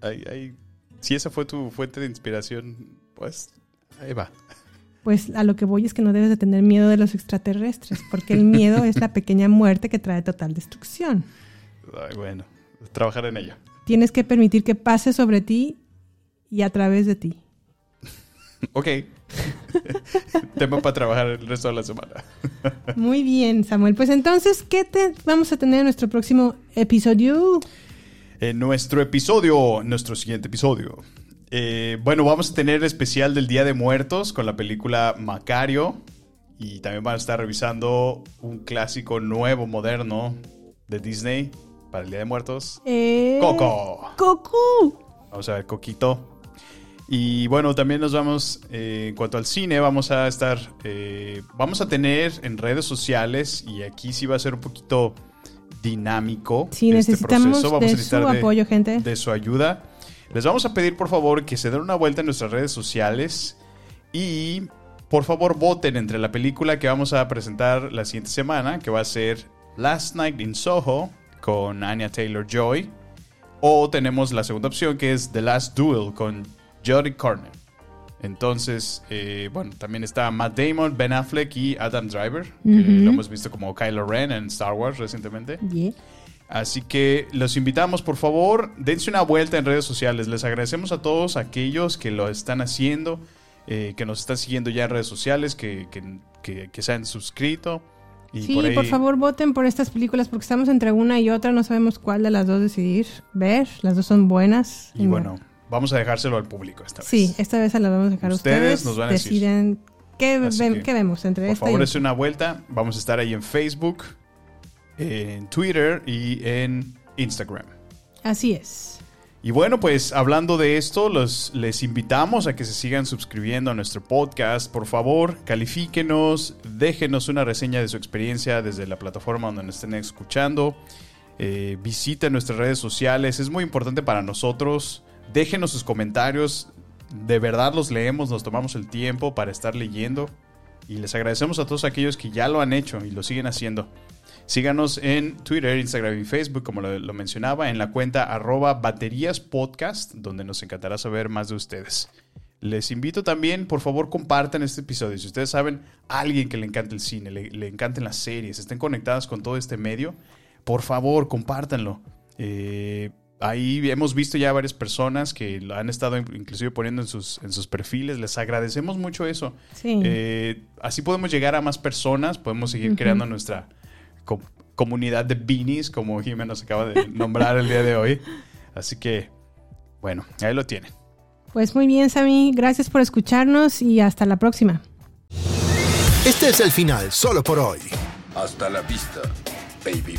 Ay, ay, Si esa fue tu fuente de inspiración, pues ahí va. Pues a lo que voy es que no debes de tener miedo de los extraterrestres, porque el miedo es la pequeña muerte que trae total destrucción. Ay, bueno, trabajar en ello. Tienes que permitir que pase sobre ti y a través de ti. Ok. Tema para trabajar el resto de la semana. Muy bien, Samuel. Pues entonces, ¿qué te vamos a tener en nuestro próximo episodio? En nuestro episodio, nuestro siguiente episodio. eh, bueno, vamos a tener el especial del Día de Muertos con la película Macario. Y también van a estar revisando un clásico nuevo, moderno de Disney para el Día de Muertos. Eh, Coco. Coco. Vamos a ver Coquito. Y bueno, también nos vamos, eh, en cuanto al cine, vamos a estar, eh, vamos a tener en redes sociales, y aquí sí va a ser un poquito dinámico. Sí, este necesitamos proceso. Vamos a de su necesitar apoyo, gente. de su ayuda. Les vamos a pedir, por favor, que se den una vuelta en nuestras redes sociales y, por favor, voten entre la película que vamos a presentar la siguiente semana, que va a ser Last Night in Soho con Anya Taylor Joy. O tenemos la segunda opción que es The Last Duel con Jodie Corner. Entonces, eh, bueno, también está Matt Damon, Ben Affleck y Adam Driver, que lo hemos visto como Kylo Ren en Star Wars recientemente. Yeah. Así que los invitamos, por favor, dense una vuelta en redes sociales. Les agradecemos a todos aquellos que lo están haciendo, eh, que nos están siguiendo ya en redes sociales, que, que- que- que se han suscrito. Y Sí, por por, favor voten por estas películas porque estamos entre una y otra, no sabemos cuál de las dos decidir ver, las dos son buenas. Y bueno, vamos a dejárselo al público esta vez. Sí, esta vez se las vamos a dejar a Ustedes ustedes. nos van a decir. deciden qué, qué vemos entre Por esta favor, y dense una vuelta. Vamos a estar ahí en Facebook, en Twitter y en Instagram. Así es. Y bueno, pues hablando de esto, los, les invitamos a que se sigan suscribiendo a nuestro podcast. Por favor, califíquenos, déjenos una reseña de su experiencia desde la plataforma donde nos estén escuchando. Eh, visiten nuestras redes sociales, es muy importante para nosotros. Déjenos sus comentarios, de verdad los leemos, nos tomamos el tiempo para estar leyendo. Y les agradecemos a todos aquellos que ya lo han hecho y lo siguen haciendo. Síganos en Twitter, Instagram y Facebook, como lo, mencionaba, en la cuenta arroba baterías podcast, donde nos encantará saber más de ustedes. Les invito también, por favor, compartan este episodio. Si ustedes saben a alguien que le encanta el cine, le, le las series, estén conectadas con todo este medio, por favor, compártanlo. Eh, ahí hemos visto ya varias personas que lo han estado inclusive poniendo en sus, en sus perfiles. Les agradecemos mucho eso. Sí. Eh, así podemos llegar a más personas, podemos seguir creando nuestra co- comunidad de beanies, como Jimena nos acaba de nombrar el día de hoy. Así que, bueno, ahí lo tienen. Pues muy bien, Sammy, gracias por escucharnos y hasta la próxima. Este es el final, solo por hoy. Hasta la vista, baby.